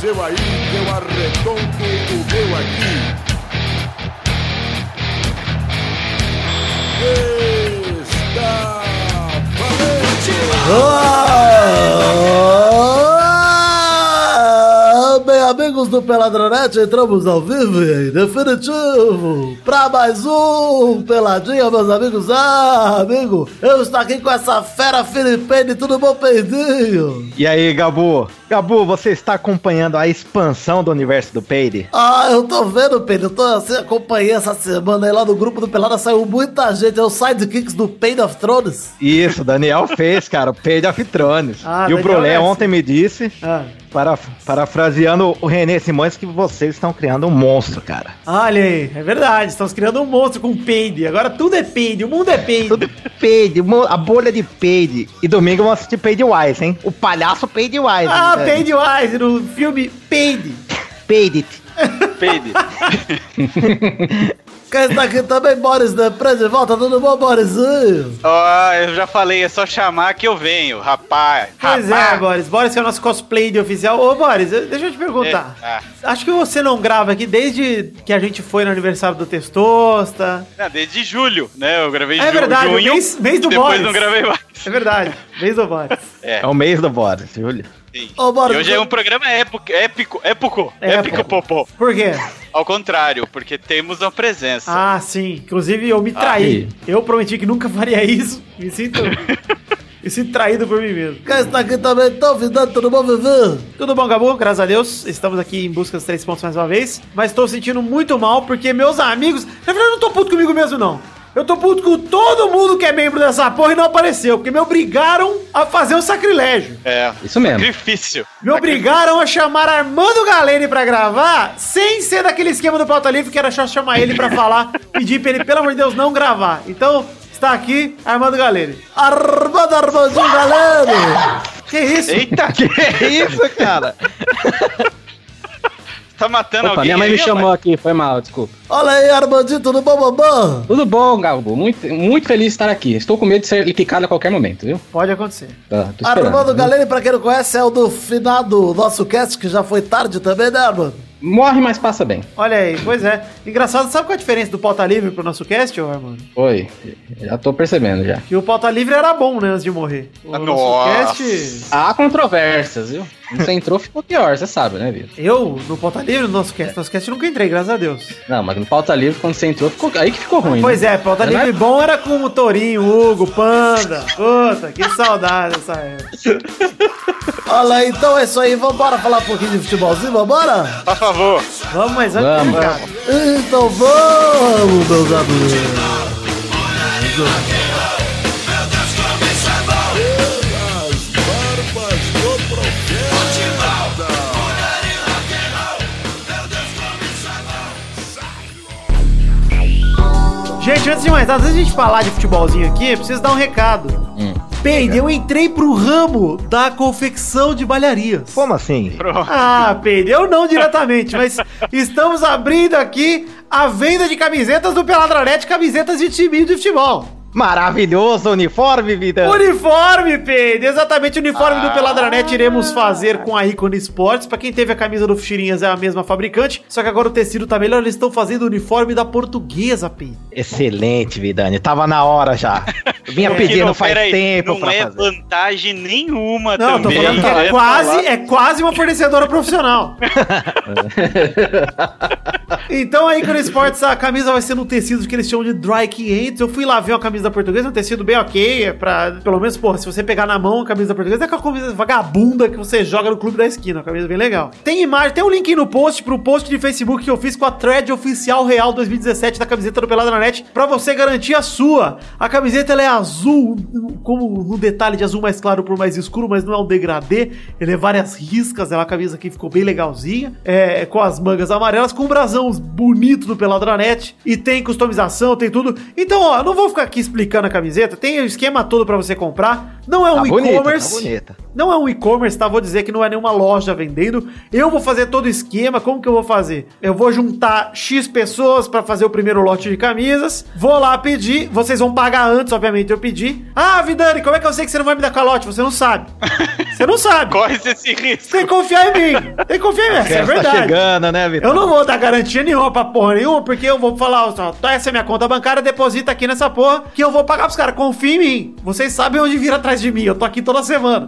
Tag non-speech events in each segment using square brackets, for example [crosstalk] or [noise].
seu aí, eu arredondo o meu aqui. Está valente! Bem, amigos do Peladronete, entramos ao vivo e em definitivo pra mais um Peladinha, meus amigos. Ah, amigo, eu estou aqui com essa fera Filipene, tudo bom, Peidinho? E aí, Gabu? Gabu, você está acompanhando a expansão do universo do Peide? Ah, eu tô vendo, Pedro. Eu tô assim, acompanhei essa semana aí lá no grupo do Pelada, saiu muita gente. É o sidekicks do Pain of Thrones. Isso, Daniel [laughs] fez, cara, o Peide of Thrones. Ah, e o Brulé ontem me disse, Ah. para, parafraseando o René Simões, que vocês estão criando um monstro, cara. Olha aí, é verdade. Estamos criando um monstro com peide. Agora tudo é peide, o mundo é peide. Tudo Peide, mo- a bolha de Peide. E domingo vamos assistir Peide Wise, hein? O palhaço Peide Wise. Ah, wise no filme Peide. Peide. Peide. [laughs] Quem está aqui também, Boris de volta, tudo bom, Borisinho? Ó, eu já falei, é só chamar que eu venho, rapaz. Pois rapaz. é, Boris. Boris que é o nosso cosplay de oficial. Ô, Boris, deixa eu te perguntar. É, ah. Acho que você não grava aqui desde que a gente foi no aniversário do Testosta. Não, desde julho, né? Eu gravei É ju- verdade, o junho, mês- mês do depois Boris. não gravei mais. É verdade, mês do Boris. É, É o mês do Boris, Júlio. Sim. Ô, E hoje é um programa épico, épico, épico, Épico. épico, popô. Por quê? Ao contrário, porque temos uma presença. Ah, sim. Inclusive, eu me traí. Eu prometi que nunca faria isso. Me sinto. [laughs] me sinto traído por mim mesmo. Quem está aqui também, então, Vidante, tudo bom, Vivi? Tudo bom, Gabu? Graças a Deus. Estamos aqui em busca dos três pontos mais uma vez. Mas estou sentindo muito mal porque meus amigos. Na verdade, eu não tô puto comigo mesmo, não. Eu tô puto com todo mundo que é membro dessa porra e não apareceu. Porque me obrigaram a fazer um sacrilégio. É, Isso mesmo. sacrifício. Me obrigaram a chamar Armando Galene pra gravar, sem ser daquele esquema do pauta livre que era só chamar ele pra falar, [laughs] pedir pra ele, pelo amor de Deus, não gravar. Então, está aqui Armando Galene. Armando Armandinho Galeno! Que isso? Eita, Que isso, cara? [laughs] tá matando Opa, alguém minha mãe aí, me chamou rapaz? aqui, foi mal, desculpa. Olha aí, Armandinho, tudo bom, bambam? Tudo bom, Galbo? Muito, muito feliz de estar aqui. Estou com medo de ser picado a qualquer momento, viu? Pode acontecer. Tá, Armando viu? Galeno, pra quem não conhece, é o do finado nosso cast, que já foi tarde também, né, Armando? Morre, mas passa bem. Olha aí, pois é. Engraçado, sabe qual é a diferença do pauta livre pro nosso cast, ô Armando? Foi. Já tô percebendo já. Que o pauta livre era bom, né, antes de morrer. O Ah, nosso nossa. cast. Há controvérsias, viu? Você entrou, ficou pior, você sabe, né, Vitor? Eu, no pauta livre, no nosso cast, nosso cast nunca entrei, graças a Deus. Não, mas no pauta livre, quando você entrou, ficou... aí que ficou ruim. Pois né? é, pauta Não é- livre bom era com o Torinho, Hugo, Panda. Puta, que saudade dessa época. [laughs] Olha então é isso aí, vambora falar um pouquinho de futebolzinho, vambora? Por favor. Vamos, mas antes, Vamos. cara. Então vamos, meus amigos. Gente, antes de mais nada, antes de a gente falar de futebolzinho aqui, eu preciso dar um recado. Hum. Peide, eu entrei pro ramo da confecção de balharias. Como assim? Pronto. Ah, Peide, eu não diretamente, mas estamos abrindo aqui a venda de camisetas do Peladronete, camisetas de time de futebol. Maravilhoso uniforme, vida. Uniforme, Peide! Exatamente, o uniforme Ah. do Peladranet iremos fazer com a Icon Sports. Pra quem teve a camisa do Fuxirinhas, é a mesma fabricante, só que agora o tecido tá melhor, eles estão fazendo o uniforme da portuguesa, Peide. Excelente, Vidani. Tava na hora já. Eu vinha É. Pedindo não, faz peraí, tempo não pra é fazer. vantagem nenhuma Não, eu tô também. falando que é né? quase, Falar- é quase uma fornecedora profissional. [laughs] então a Icon Sports, a camisa vai ser no tecido que eles chamam de Dry 500. Eu fui lá ver uma camisa da portuguesa, um tecido bem ok, é pra, pelo menos, porra, se você pegar na mão a camisa da portuguesa, é aquela camisa vagabunda que você joga no clube da esquina, uma camisa bem legal. Tem imagem, tem um link no post pro post de Facebook que eu fiz com a thread oficial real 2017 da camiseta do Pelada na Net, pra você garantir a sua. A camiseta ela é azul, como no detalhe de azul mais claro por mais escuro, mas não é um degradê, ele é várias riscas, é uma camisa que ficou bem legalzinha, é, com as mangas amarelas, com um brasão bonito do Peladranet, e tem customização, tem tudo. Então, ó, não vou ficar aqui explicando a camiseta, tem o esquema todo pra você comprar, não é um Tá tá e-commerce. bonita. Não é um e-commerce, tá? Vou dizer que não é nenhuma loja vendendo. Eu vou fazer todo o esquema. Como que eu vou fazer? Eu vou juntar X pessoas pra fazer o primeiro lote de camisas. Vou lá pedir. Vocês vão pagar antes, obviamente, eu pedir. Ah, Vidani, como é que eu sei que você não vai me dar calote? Você não sabe. Você não sabe. [laughs] Corre esse risco. Tem que confiar em mim. Tem que confiar em mim. Essa é Tá verdade. chegando, né, Vitor? Eu não vou dar garantia nenhuma pra porra nenhuma, porque eu vou falar, ó, tá, essa é minha conta bancária, deposita aqui nessa porra, que eu vou pagar pros caras. Confia em mim. Vocês sabem onde vir atrás de mim. Eu tô aqui toda semana.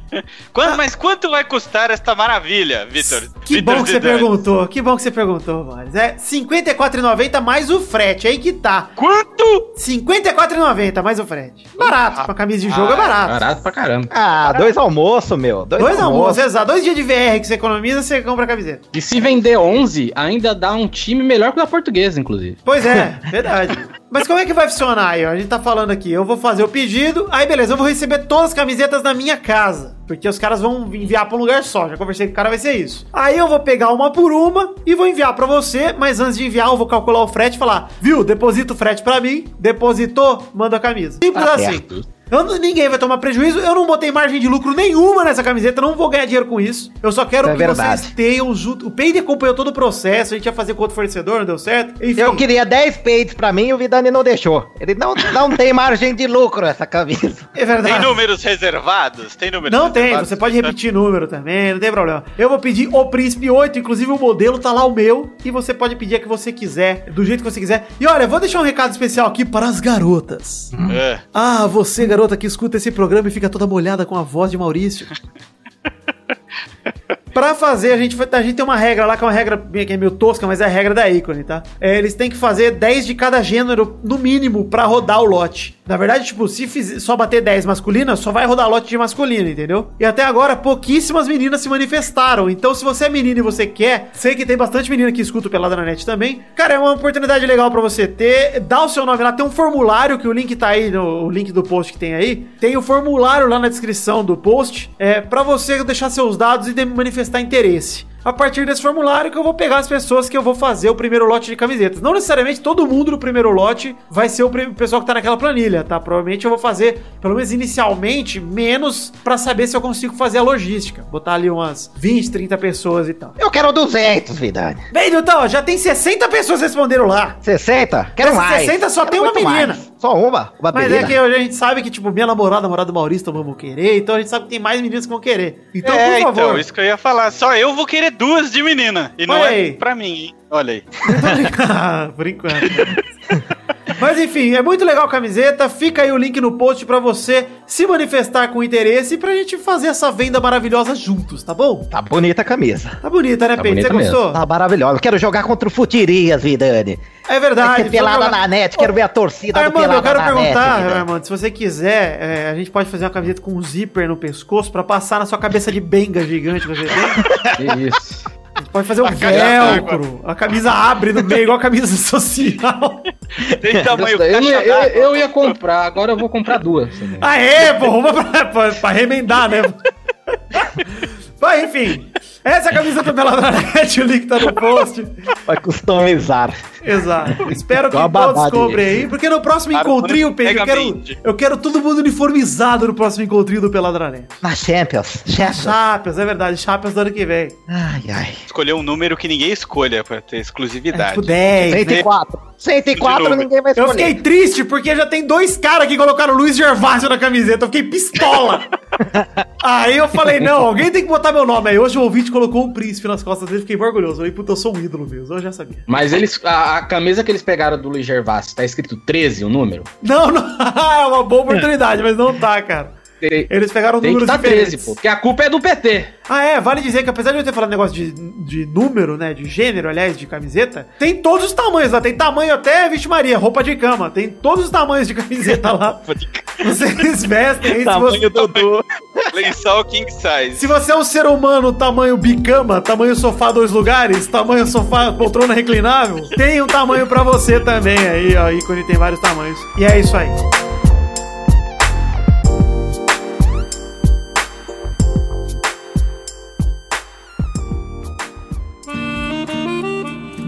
[laughs] Quanto- mas quanto vai custar esta maravilha, Vitor? Que Vitor bom que você perguntou. Que bom que você perguntou, mano. É R$ 54,90 mais o frete. Aí que tá. Quanto? R$ 54,90 mais o frete. Barato. Pra camisa de jogo é barato. Barato pra caramba. Ah, dois almoços, meu. Dois, Dois almoços, exato. Dois dias de VR que você economiza, você compra a camiseta. E se vender 11, ainda dá um time melhor que o da portuguesa, inclusive. Pois é, [laughs] verdade. Mas como é que vai funcionar aí? A gente tá falando aqui, eu vou fazer o pedido, aí beleza, eu vou receber todas as camisetas na minha casa. Porque os caras vão enviar pra um lugar só. Já conversei com o cara, vai ser isso. Aí eu vou pegar uma por uma e vou enviar pra você, mas antes de enviar, eu vou calcular o frete e falar: viu, deposita o frete pra mim, depositou, manda a camisa. Simples Tá assim. Eu não- ninguém vai tomar prejuízo. Eu não botei margem de lucro nenhuma nessa camiseta. Não vou ganhar dinheiro com isso. Eu só quero É que verdade. vocês tenham junto. O Peide acompanhou todo o processo. A gente ia fazer com outro fornecedor, não deu certo. Enfim. Eu queria 10 peitos pra mim e o Vidani não deixou. Ele não, não tem margem de lucro essa camisa. É verdade. Tem números reservados? Tem números Não tem, reservados? você pode repetir número também, não tem problema. Eu vou pedir o Príncipe 8, inclusive o modelo tá lá o meu, e você pode pedir a que você quiser, do jeito que você quiser. E olha, vou deixar um recado especial aqui para as garotas. É. Ah, você, garota, que escuta esse programa e fica toda molhada com a voz de Maurício. [laughs] Pra fazer, a gente, a gente tem uma regra lá, que é uma regra que é meio tosca, mas é a regra da ícone, tá? É, eles têm que fazer 10 de cada gênero, no mínimo, pra rodar o lote. Na verdade, tipo, se fiz- só bater 10 masculinas, só vai rodar lote de masculino, entendeu? E até agora, pouquíssimas meninas se manifestaram. Então, se você é menino e você quer, sei que tem bastante menina que escuta o Pelada na Net também. Cara, é uma oportunidade legal pra você ter. Dá o seu nome lá, tem um formulário que o link tá aí, no, o link do post que tem aí. Tem o formulário lá na descrição do post, é para você deixar seus dados e manifestar interesse. A partir desse formulário que eu vou pegar as pessoas que eu vou fazer o primeiro lote de camisetas. Não necessariamente todo mundo do primeiro lote vai ser o pessoal que tá naquela planilha, tá? Provavelmente eu vou fazer, pelo menos inicialmente, menos pra saber se eu consigo fazer a logística. Botar ali umas 20, 30 pessoas e tal. Eu quero 200, Vidani. Bem, então, ó, já tem 60 pessoas responderam lá. 60? Quero Dessas mais. 60 só Quero tem uma menina. mais. Só uma? Uma Mas menina. é que hoje a gente sabe que, tipo, minha namorada, namorada do Maurício também vão querer, então a gente sabe que tem mais meninas que vão querer. Então, é, por favor. então, isso que eu ia falar. Só eu vou querer duas de menina. E não é pra mim, hein? Olha aí. [laughs] Por enquanto. Mas enfim, é muito legal a camiseta. Fica aí o link no post pra você se manifestar com interesse e pra gente fazer essa venda maravilhosa juntos, tá bom? Tá bonita a camisa. Tá bonita, né, Tá Peito? Você bonita gostou? Tá maravilhosa. Eu quero jogar contra o Futirias, Vidani. É verdade. Ter pelada jogar- na net. Quero ver a torcida do Armando, Pelada eu quero na perguntar, net. Armando, se você quiser, é, a gente pode fazer uma camiseta com um zíper no pescoço pra passar na sua cabeça de benga gigante que você tem. [laughs] Que isso. Pode fazer um A velcro. A camisa abre no meio, igual a camisa [laughs] social. Tem tamanho eu, eu, caixa eu, eu ia comprar, agora eu vou comprar duas. também. Aê, pô, uma pra, pra, pra remendar, né? Mas, enfim, essa é a camisa do Peladronete, o link tá no post. Vai customizar. Exato. Espero que todos isso. aí, porque no próximo Claro, encontrinho, Pedro, eu quero, eu quero todo mundo uniformizado no próximo encontrinho do Peladronete. Na Champions. Champions. Chapas, é verdade, chapas do ano que vem. Ai, ai. Escolher um número que ninguém escolha pra ter É exclusividade. tipo 10, né? 104. 104 De novo. ninguém vai Eu escolher. fiquei triste porque já tem dois caras que colocaram Luiz Gervásio na camiseta. Eu fiquei pistola. [laughs] Aí eu falei, não, alguém tem que botar meu nome. Aí hoje o ouvinte colocou um príncipe nas costas dele. Fiquei orgulhoso. Falei, puta, eu sou um ídolo mesmo. Eu já sabia. Mas eles. A, a camisa que eles pegaram do Luiz Gervásio, tá escrito 13 o número? Não, não. [laughs] é uma boa oportunidade, mas não tá, cara. Tem, Eles pegaram tem que números tá diferentes. 13, pô. Porque a culpa é do PT. Ah, é, vale dizer que apesar de eu ter falado negócio de, de número, né, de gênero, aliás, de camiseta, tem todos os tamanhos lá, tem tamanho até, vixe Maria, roupa de cama, tem todos os tamanhos de camiseta lá. Vocês vestem aí, se você, Tamanho Dodô. Lençol king size. se você é um ser humano tamanho bicama, tamanho sofá dois lugares, tamanho sofá poltrona reclinável, tem um tamanho pra você também aí, ó, ícone tem vários tamanhos. E é isso aí.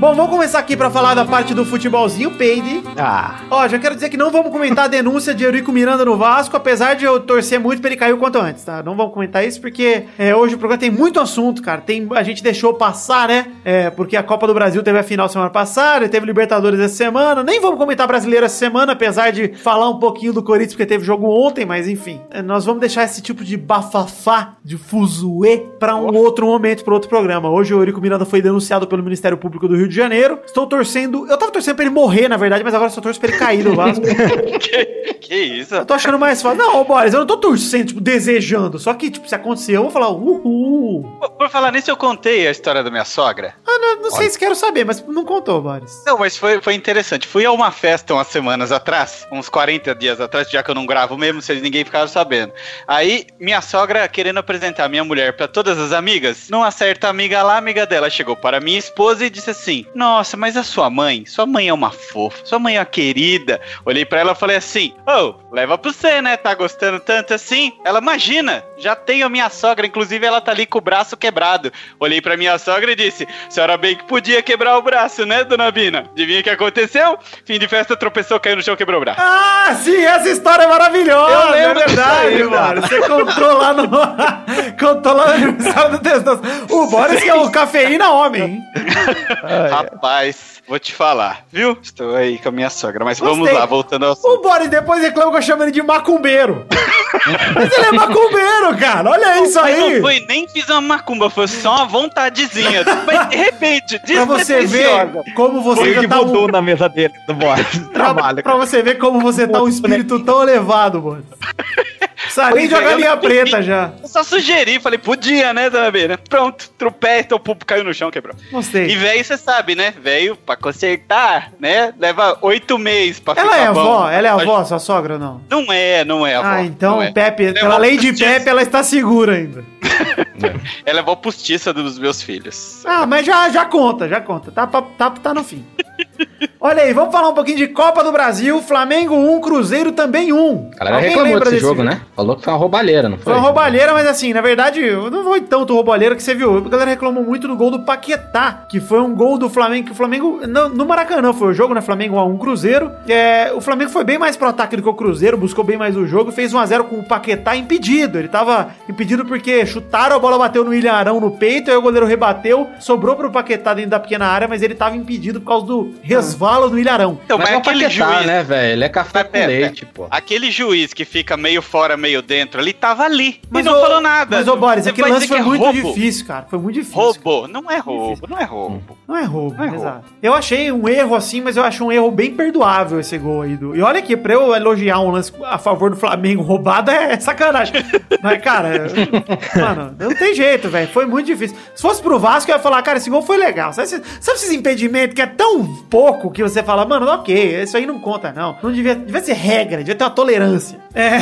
Bom, vamos começar aqui pra falar da parte do futebolzinho, Peide. Ah, Ó, já quero dizer que não vamos comentar a denúncia de Eurico Miranda no Vasco, apesar de eu torcer muito pra ele cair o quanto antes, tá? Não vamos comentar isso porque é, hoje o programa tem muito assunto, cara. Tem, a gente deixou passar, né? É, porque a Copa do Brasil teve a final semana passada, teve Libertadores essa semana. Nem vamos comentar brasileiro essa semana, apesar de falar um pouquinho do Corinthians, porque teve jogo ontem, mas enfim. É, nós vamos deixar esse tipo de bafafá, de fuzuê, pra um outro momento, pra outro programa. Hoje o Eurico Miranda foi denunciado pelo Ministério Público do Rio de Janeiro. Estou torcendo. Eu tava torcendo pra ele morrer, na verdade, mas agora só torço pra ele cair do Vasco. [laughs] que, que isso? Eu tô achando mais fácil. Não, Boris, eu não tô torcendo, tipo, desejando. Só que, tipo, se acontecer, eu vou falar, uhul. Por- Por falar nisso, eu contei a história da minha sogra. Ah, não, não sei se quero saber, mas não contou, Boris. Não, mas foi, foi interessante. Fui a uma festa umas semanas atrás, uns 40 dias atrás, já que eu não gravo mesmo, se ninguém ficar sabendo. Aí, minha sogra querendo apresentar minha mulher pra todas as amigas, numa certa amiga lá, amiga dela chegou para minha esposa e disse assim: Nossa, mas a sua mãe? Sua mãe é uma fofa, sua mãe é uma querida. Olhei pra ela e falei assim: Ô, leva pra você, né? Tá gostando tanto assim? Ela, imagina, já tenho a minha sogra, inclusive ela tá ali com o braço quebrado. Olhei pra minha sogra e disse: Senhora bem que podia quebrar o braço, né, dona Bina? Adivinha o que aconteceu? Fim de festa, tropeçou, caiu no chão, quebrou o braço. Ah, sim, essa história é maravilhosa. Eu lembro é verdade, disso aí, mano. Você contou lá no. [laughs] contou lá no aniversário do Testoso. O Boris que é o cafeína homem, [laughs] Rapaz, vou te falar, viu? Estou aí com a minha sogra, mas vamos Gostei. lá, voltando ao O Boris depois reclama que eu chamo ele de macumbeiro. [laughs] mas ele é macumbeiro, cara. Olha isso Mas aí. não foi, nem fiz uma macumba, foi só uma vontadezinha. Mas de repente, [laughs] Pra você ver como você foi já tá um, voodoo na mesa dele, do Boris. pra, Trabalho. pra você ver como você tá um espírito tão elevado, mano. [laughs] Precisa nem Pois é, jogar eu linha não preta já. Eu só sugeri, falei, podia, né, dona Bina? Pronto, tropeça, o pulpo caiu no chão, quebrou. E Gostei. velho, você sabe, né? Velho, pra consertar, né? Leva oito meses pra Ela ficar é bom. avó? Ela é avó, sua sogra ou não? Não é, não é avó. Ah, então é. Pepe, Ela é pela avó lei de. Pepe, ela está segura ainda. [laughs] Ela é avó postiça dos meus filhos. Ah, mas já, já conta, já conta. Tá, tá, tá no fim. [laughs] Olha aí, vamos falar um pouquinho de Copa do Brasil. Flamengo 1, Cruzeiro também 1. A galera reclamou desse jogo, né? Falou que foi uma roubalheira, não foi? Foi uma roubalheira, mas assim, na verdade, não foi tanto roubalheira que você viu. A galera reclamou muito do gol do Paquetá, que foi um gol do Flamengo, que o Flamengo, no, no Maracanã foi o jogo, né? Flamengo 1x1 Cruzeiro. É, o Flamengo foi bem mais pro ataque do que o Cruzeiro, buscou bem mais o jogo, fez 1x0 com o Paquetá impedido. Ele tava impedido porque chutaram, a bola bateu no William Arão no peito, aí o goleiro rebateu, sobrou pro Paquetá dentro da pequena área, mas ele tava impedido por causa do resvalo do William Arão. Então, Mas mas é o aquele Paquetá, juiz, né, velho? Ele é café com pera, leite, pô. aquele juiz que fica meio fora, meio dentro, ele tava ali Mas e não ô- falou nada. Mas, ô Boris, aquele lance foi é muito roubo? difícil, cara. Foi muito difícil. Roubo, não é roubo, não é roubo. Não é roubo, Não é roubo. exato. Eu achei um erro assim, mas eu acho um erro bem perdoável esse gol aí. Do... E olha aqui, pra eu elogiar um lance a favor do Flamengo roubado é [laughs] sacanagem. mas, cara, eu- mano, não tem jeito, velho. Foi muito difícil. Se fosse pro Vasco, eu ia falar, cara, esse gol foi legal. Sabe, sabe esses impedimentos que é tão pouco que você fala, mano, ok, isso aí não conta, não. Não devia, devia ser regra, devia ter uma tolerância. É.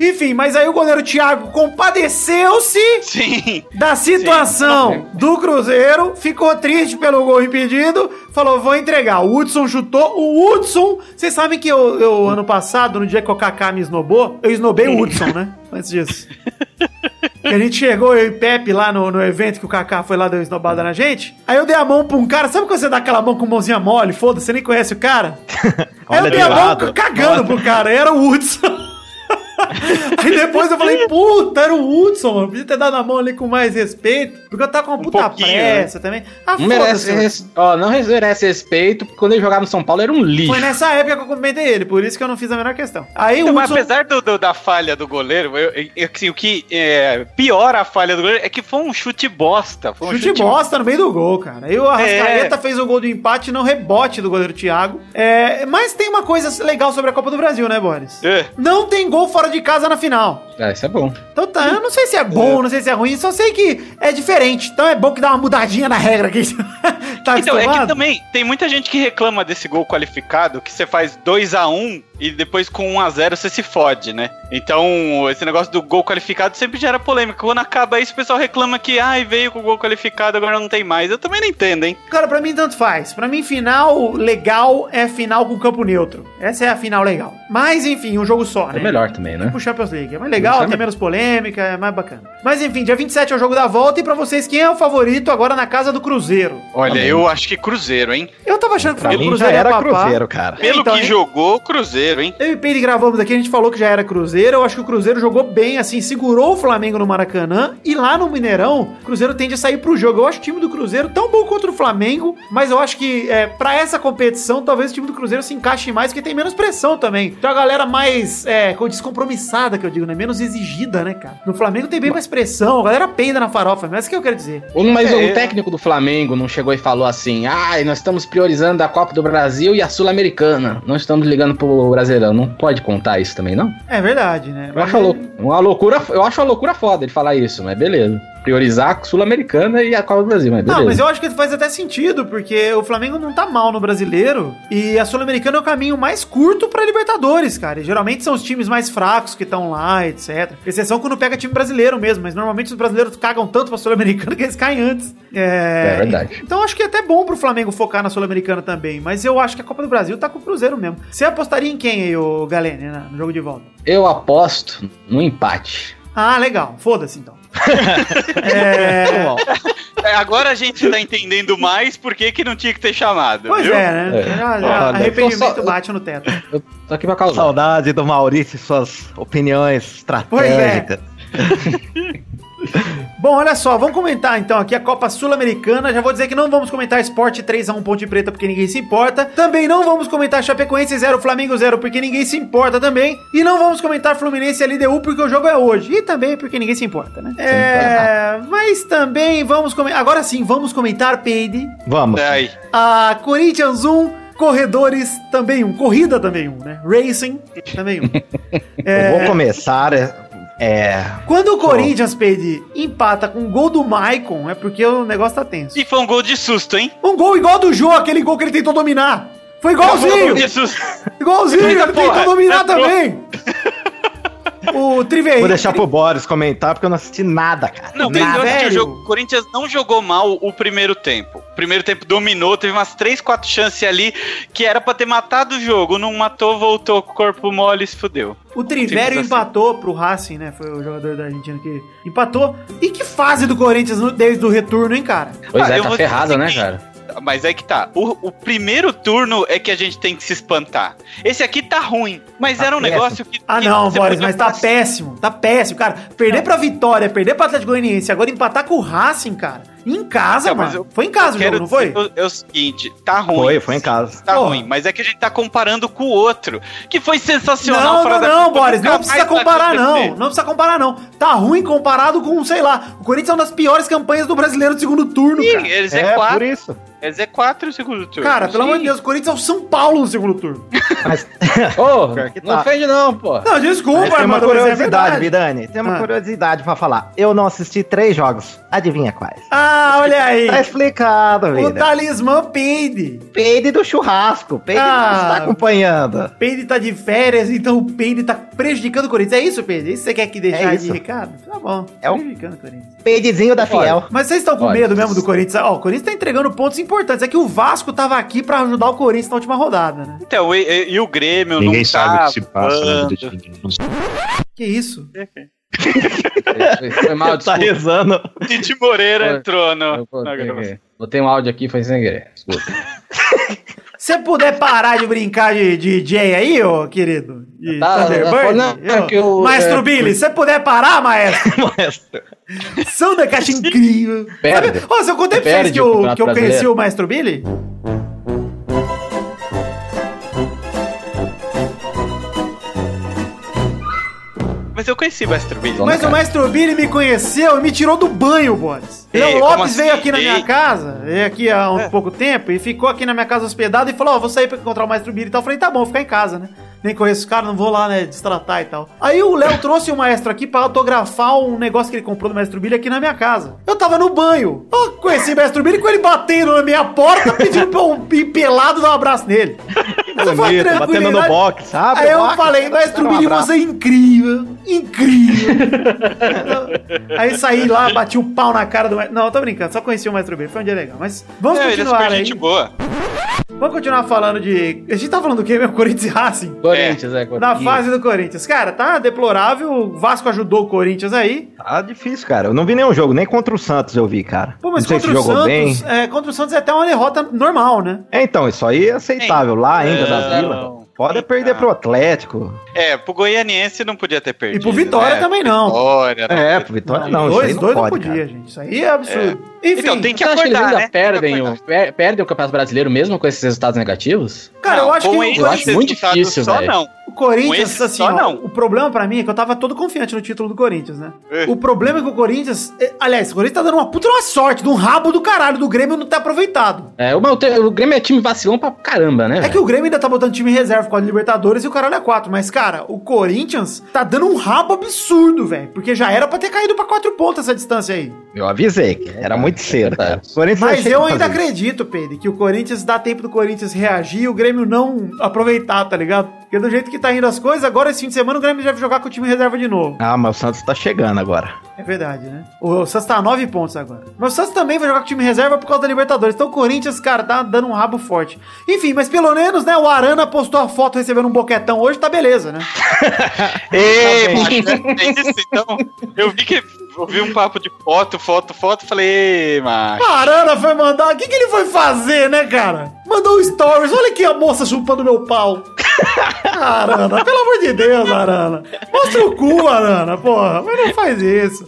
[laughs] Enfim, mas aí o goleiro Thiago compadeceu-se Sim. da situação do Cruzeiro, ficou triste pelo gol impedido, falou, vou entregar. O Hudson chutou, o Hudson, vocês sabem que eu, eu, ano passado, no dia que o Kaká me esnobou, eu esnobei o Hudson, né? [laughs] Antes disso. [laughs] A gente chegou, eu e Pepe, lá no, no evento que o Kaká foi lá, deu esnobada na gente. Aí eu dei a mão pra um cara, sabe quando você dá aquela mão com mãozinha mole? Foda-se, você nem conhece o cara. [laughs] Aí eu dei de a mão lado. cagando pro cara, era o Hudson. [laughs] Aí depois eu falei, puta, era o Hudson, mano. Podia ter dado a mão ali com mais respeito. Porque eu tava com uma puta pouquinho, pressa também. Ah, Não merece, res- ó, não merece respeito, porque quando ele jogava no São Paulo era um lixo. Foi nessa época que eu comentei ele, por isso que eu não fiz a menor questão. Aí Então, o mas Hudson. apesar do, do- da falha do goleiro, eu, eu- assim, o que é, piora a falha do goleiro é que foi um chute bosta. Foi um Chute bosta no meio do gol, cara. Aí o Arrascaeta fez o gol do empate no rebote do goleiro Thiago. É, mas tem uma coisa legal sobre a Copa do Brasil, né, Boris? É. Não tem gol fora de casa na final. Ah, isso é bom. Então tá, eu não sei se é bom, não sei se é ruim, só sei que é diferente. Então é bom que dá uma mudadinha na regra aqui. [laughs] tá Então, é que também tem muita gente que reclama desse gol qualificado, que você faz 2 a 1 e depois com 1x0 você se fode, né? Então, esse negócio do gol qualificado sempre gera polêmica. Quando acaba isso, o pessoal reclama que, ai, veio com o gol qualificado, agora não tem mais. Eu também não entendo, hein? Cara, pra mim tanto faz. Pra mim, final legal é final com campo neutro. Essa é a final legal. Mas, enfim, um jogo só, né? É melhor também, né? Tipo Champions League. É mais legal, é tem me- menos polêmica, é mais bacana. Mas enfim, dia 27 é o jogo da volta. E pra vocês, quem é o favorito agora na casa do Cruzeiro? Olha, Também. eu acho que Cruzeiro, hein? Eu tava achando que Pra o Cruzeiro ia era papar. Cruzeiro, cara. Pelo então, que hein? jogou, Cruzeiro, hein? Eu e Pedro gravamos aqui, a gente falou que já era Cruzeiro. Eu acho que o Cruzeiro jogou bem, assim, segurou o Flamengo no Maracanã. E lá no Mineirão, o Cruzeiro tende a sair pro jogo. Eu acho o time do Cruzeiro tão bom contra o Flamengo, mas eu acho que é, para essa competição, talvez o time do Cruzeiro se encaixe mais, porque tem menos pressão também. Tem a galera mais é, co- descompromissada, que eu digo, né? Menos exigida, né, cara? No Flamengo tem bem mais pressão, a galera peida na farofa, mas é isso que eu quero dizer. Ou- Mas É, o técnico do Flamengo não chegou e falou assim: ai, nós estamos priorizando a Copa do Brasil e a Sul-Americana. Não estamos ligando pro Brasileirão. Não pode contar isso também, não? É verdade, né? Eu acho, lou- uma loucura, eu acho uma loucura foda ele falar isso, mas beleza. Priorizar a Sul-Americana e a Copa do Brasil, mas beleza. Não, mas eu acho que faz até sentido, porque o Flamengo não tá mal no brasileiro e a Sul-Americana é o caminho mais curto pra Libertadores, cara. E geralmente são os times mais fracos que estão lá, etc. Exceção quando pega time brasileiro mesmo, mas normalmente os brasileiros cagam tanto pra Sul-Americana [laughs] que eles caem antes. É, É verdade. Então acho que é até bom pro Flamengo focar na Sul-Americana também, mas eu acho que a Copa do Brasil tá com o Cruzeiro mesmo. Você apostaria em quem aí, o Galene, no jogo de volta? Eu aposto no empate. Ah, legal. Foda-se então. É... É, agora a gente tá entendendo mais por que, que não tinha que ter chamado. Pois viu? é, né? É. Já- já- Olha, arrependimento só- bate no teto. Eu tô aqui pra causar. Saudade do Maurício e suas opiniões Pois é. [laughs] [laughs] Bom, olha só, vamos comentar então aqui a Copa Sul-Americana. Já vou dizer que não vamos comentar Esporte 3x1 Ponte Preta porque ninguém se importa. Também não vamos comentar Chapecoense 0 Flamengo 0 porque ninguém se importa também. E não vamos comentar Fluminense e LDU porque o jogo é hoje. E também porque ninguém se importa, né? É, mas também vamos comentar. Agora sim, vamos comentar, Peide. Vamos. É aí. A Corinthians 1, Corredores também um. Corrida também um, né? Racing também um. [laughs] Eu vou começar. É. Quando o Corinthians, Peide, empata com o gol do Maicon, é porque o negócio tá tenso. E foi um gol de susto, hein? Um gol igual do Jô, aquele gol que ele tentou dominar. Foi igualzinho! Igualzinho, ele tentou dominar também! O Triveiro. Vou deixar pro Boris comentar porque eu não assisti nada, cara. Não, Nada. que o, jogo, o Corinthians não jogou mal o primeiro tempo. O primeiro tempo dominou, teve umas 3, 4 chances ali que era pra ter matado o jogo. Não matou, voltou com o corpo mole e se fudeu. O Trivério assim. empatou pro Racing, né? Foi o jogador da Argentina que empatou. E que fase do Corinthians desde o retorno, hein, cara? Pois Ah, é, tá ferrado, né, cara? Mas é que tá. O, o primeiro turno é que a gente tem que se espantar. Esse aqui tá ruim. Mas Tá era um péssimo. negócio que. Ah, que não, Boris, mas tá péssimo. Tá péssimo, cara. Perder pra Vitória, perder pra Atlético Goianiense, agora empatar com o Racing, cara. Em casa, Não, mas mano. eu- Foi em casa o jogo, não foi? É o seguinte, tá ruim. Foi, foi em casa. Tá Porra. ruim, mas é que a gente tá comparando com o outro, que foi sensacional Não, fora não, da não, Copa, Boris, não precisa comparar, não. Não precisa comparar, não. Tá ruim comparado com, sei lá, o Corinthians é uma das piores campanhas do brasileiro do segundo turno, Ih, cara. é É, Z4, por isso. é Z4 o segundo turno. Cara, pelo amor de Deus, o Corinthians é o São Paulo no segundo turno. [laughs] Mas [laughs] que não tá. ofende não, pô. Não, desculpa, Mas tem uma é curiosidade, verdade. Vidani. Tem uma Ah. curiosidade pra falar. Eu não assisti três jogos. Adivinha quais? Ah, olha aí. Tá explicado, O vida. talismã Peide. Peide do churrasco. Peide Ah. não está acompanhando. Peide tá de férias, então o Peide tá prejudicando o Corinthians. É isso, Peide? É isso que você quer que deixar É de recado? Tá bom. É o- Prejudicando o Corinthians. Peidezinho da Fiel. Mas vocês estão com Olha, medo mesmo do Corinthians? Ó, o Corinthians tá entregando pontos importantes. É que o Vasco tava aqui pra ajudar o Corinthians na última rodada, né? Então, e, e- e o Grêmio Ninguém não sabe o tá que se passa na voando. vida de ninguém. Que isso? Foi, foi mal, tá desculpa. rezando. Tite Moreira Foi. entrou no, Eu botei, um áudio aqui, foi sem querer. Desculpa. [laughs] Se puder parar de brincar de DJ aí, ô querido, de Tá, Thunderbird, não, eu- é que eu- Maestro é, Billy, se puder parar, maestro, [laughs] Maestro. são da caixa incrível. Perde. Sabe- Ô, se eu contei pra vocês que eu, que eu conheci o Maestro Billy? Mas eu conheci o Master Billy. Mas o cara. Maestro Billy me conheceu e me tirou do banho, Boris. Ei, como Lopes assim? veio aqui na minha Ei. casa, veio aqui há um É. pouco tempo, e ficou aqui na minha casa hospedado e falou: Ó, vou sair pra encontrar o Maestro Billy e tal. Eu falei: tá bom, vou ficar em casa, né? Nem conheço os caras, não vou lá, né, destratar e tal. Aí o Léo trouxe o maestro aqui pra autografar um negócio que ele comprou do Maestro Billy aqui na minha casa. Eu tava no banho. Eu conheci o Maestro Billy com ele batendo na minha porta, pedindo pra eu ir pelado dar um abraço nele. Essa foi a Bonito, batendo no box, sabe? Aí eu Box, falei, Maestro um Billy, você é incrível, incrível. aí saí lá, bati o pau na cara do Maestro. Não, eu tô brincando, só conheci o Maestro Billy, foi um dia legal. Mas vamos É, ele é continuar super aí. gente boa. Vamos continuar falando de. A gente tá falando do quê mesmo? Corinthians e Racing? Corinthians, é. Na Corinthians. fase do Corinthians. Cara, tá deplorável. O Vasco ajudou o Corinthians aí. Tá difícil, cara. Eu não vi nenhum jogo, nem contra o Santos eu vi, cara. Pô, mas não sei se contra o jogou Santos. bem. É, contra o Santos é até uma derrota normal, né? É, então, isso aí é aceitável. Lá ainda da Não. Vila. Pode perder pro Atlético. É, pro Goianiense não podia ter perdido. E pro Vitória né? também não. Vitória, não. É, pro Vitória não. dois, não dois não pode, podia, cara. gente. Isso aí é absurdo. Enfim, Então tem que acha que eles acordar, ainda né? perdem, o, acordar. per- perdem o Campeonato Brasileiro mesmo com esses resultados negativos? cara, eu Não, acho que o, eu acho muito difícil, só não. o Corinthians, esse assim, só ó, não. o problema pra mim é que eu tava todo confiante no título do Corinthians, né? É. O problema é que o Corinthians. é, aliás, o Corinthians tá dando uma puta uma sorte, de um rabo do caralho do Grêmio não ter aproveitado. É, o, te- o Grêmio é time vacilão pra caramba, né? É velho? que o Grêmio ainda tá botando time em reserva com a Libertadores e o caralho é 4. Mas, cara, o Corinthians tá dando um rabo absurdo, velho. Porque já era pra ter caído pra 4 pontos essa distância aí. Eu avisei, que era muito cedo, cara. Mas eu ainda acredito, Pedro, que o Corinthians dá tempo do Corinthians reagir e o Grêmio não aproveitar, tá ligado? Porque do jeito que tá indo as coisas, agora esse fim de semana o Grêmio deve jogar com o time reserva de novo. Ah, mas o Santos tá chegando agora. É verdade, né? O Santos tá a 9 pontos agora. Mas o Santos também vai jogar com o time reserva por causa da Libertadores. Então o Corinthians, cara, tá dando um rabo forte. Enfim, mas pelo menos, né, o Arana postou a foto recebendo um boquetão hoje, tá beleza, né? [laughs] Ei, macho, é isso então. Eu vi que ouvi um papo de foto, foto, foto, falei, ei, macho. A Arana foi mandar. O que, que ele foi fazer, né, cara? Mandou um stories. Olha aqui a moça chupando meu pau. [laughs] Arana, pelo amor de Deus, Arana. Mostra o cu, Arana, porra. Mas não faz isso.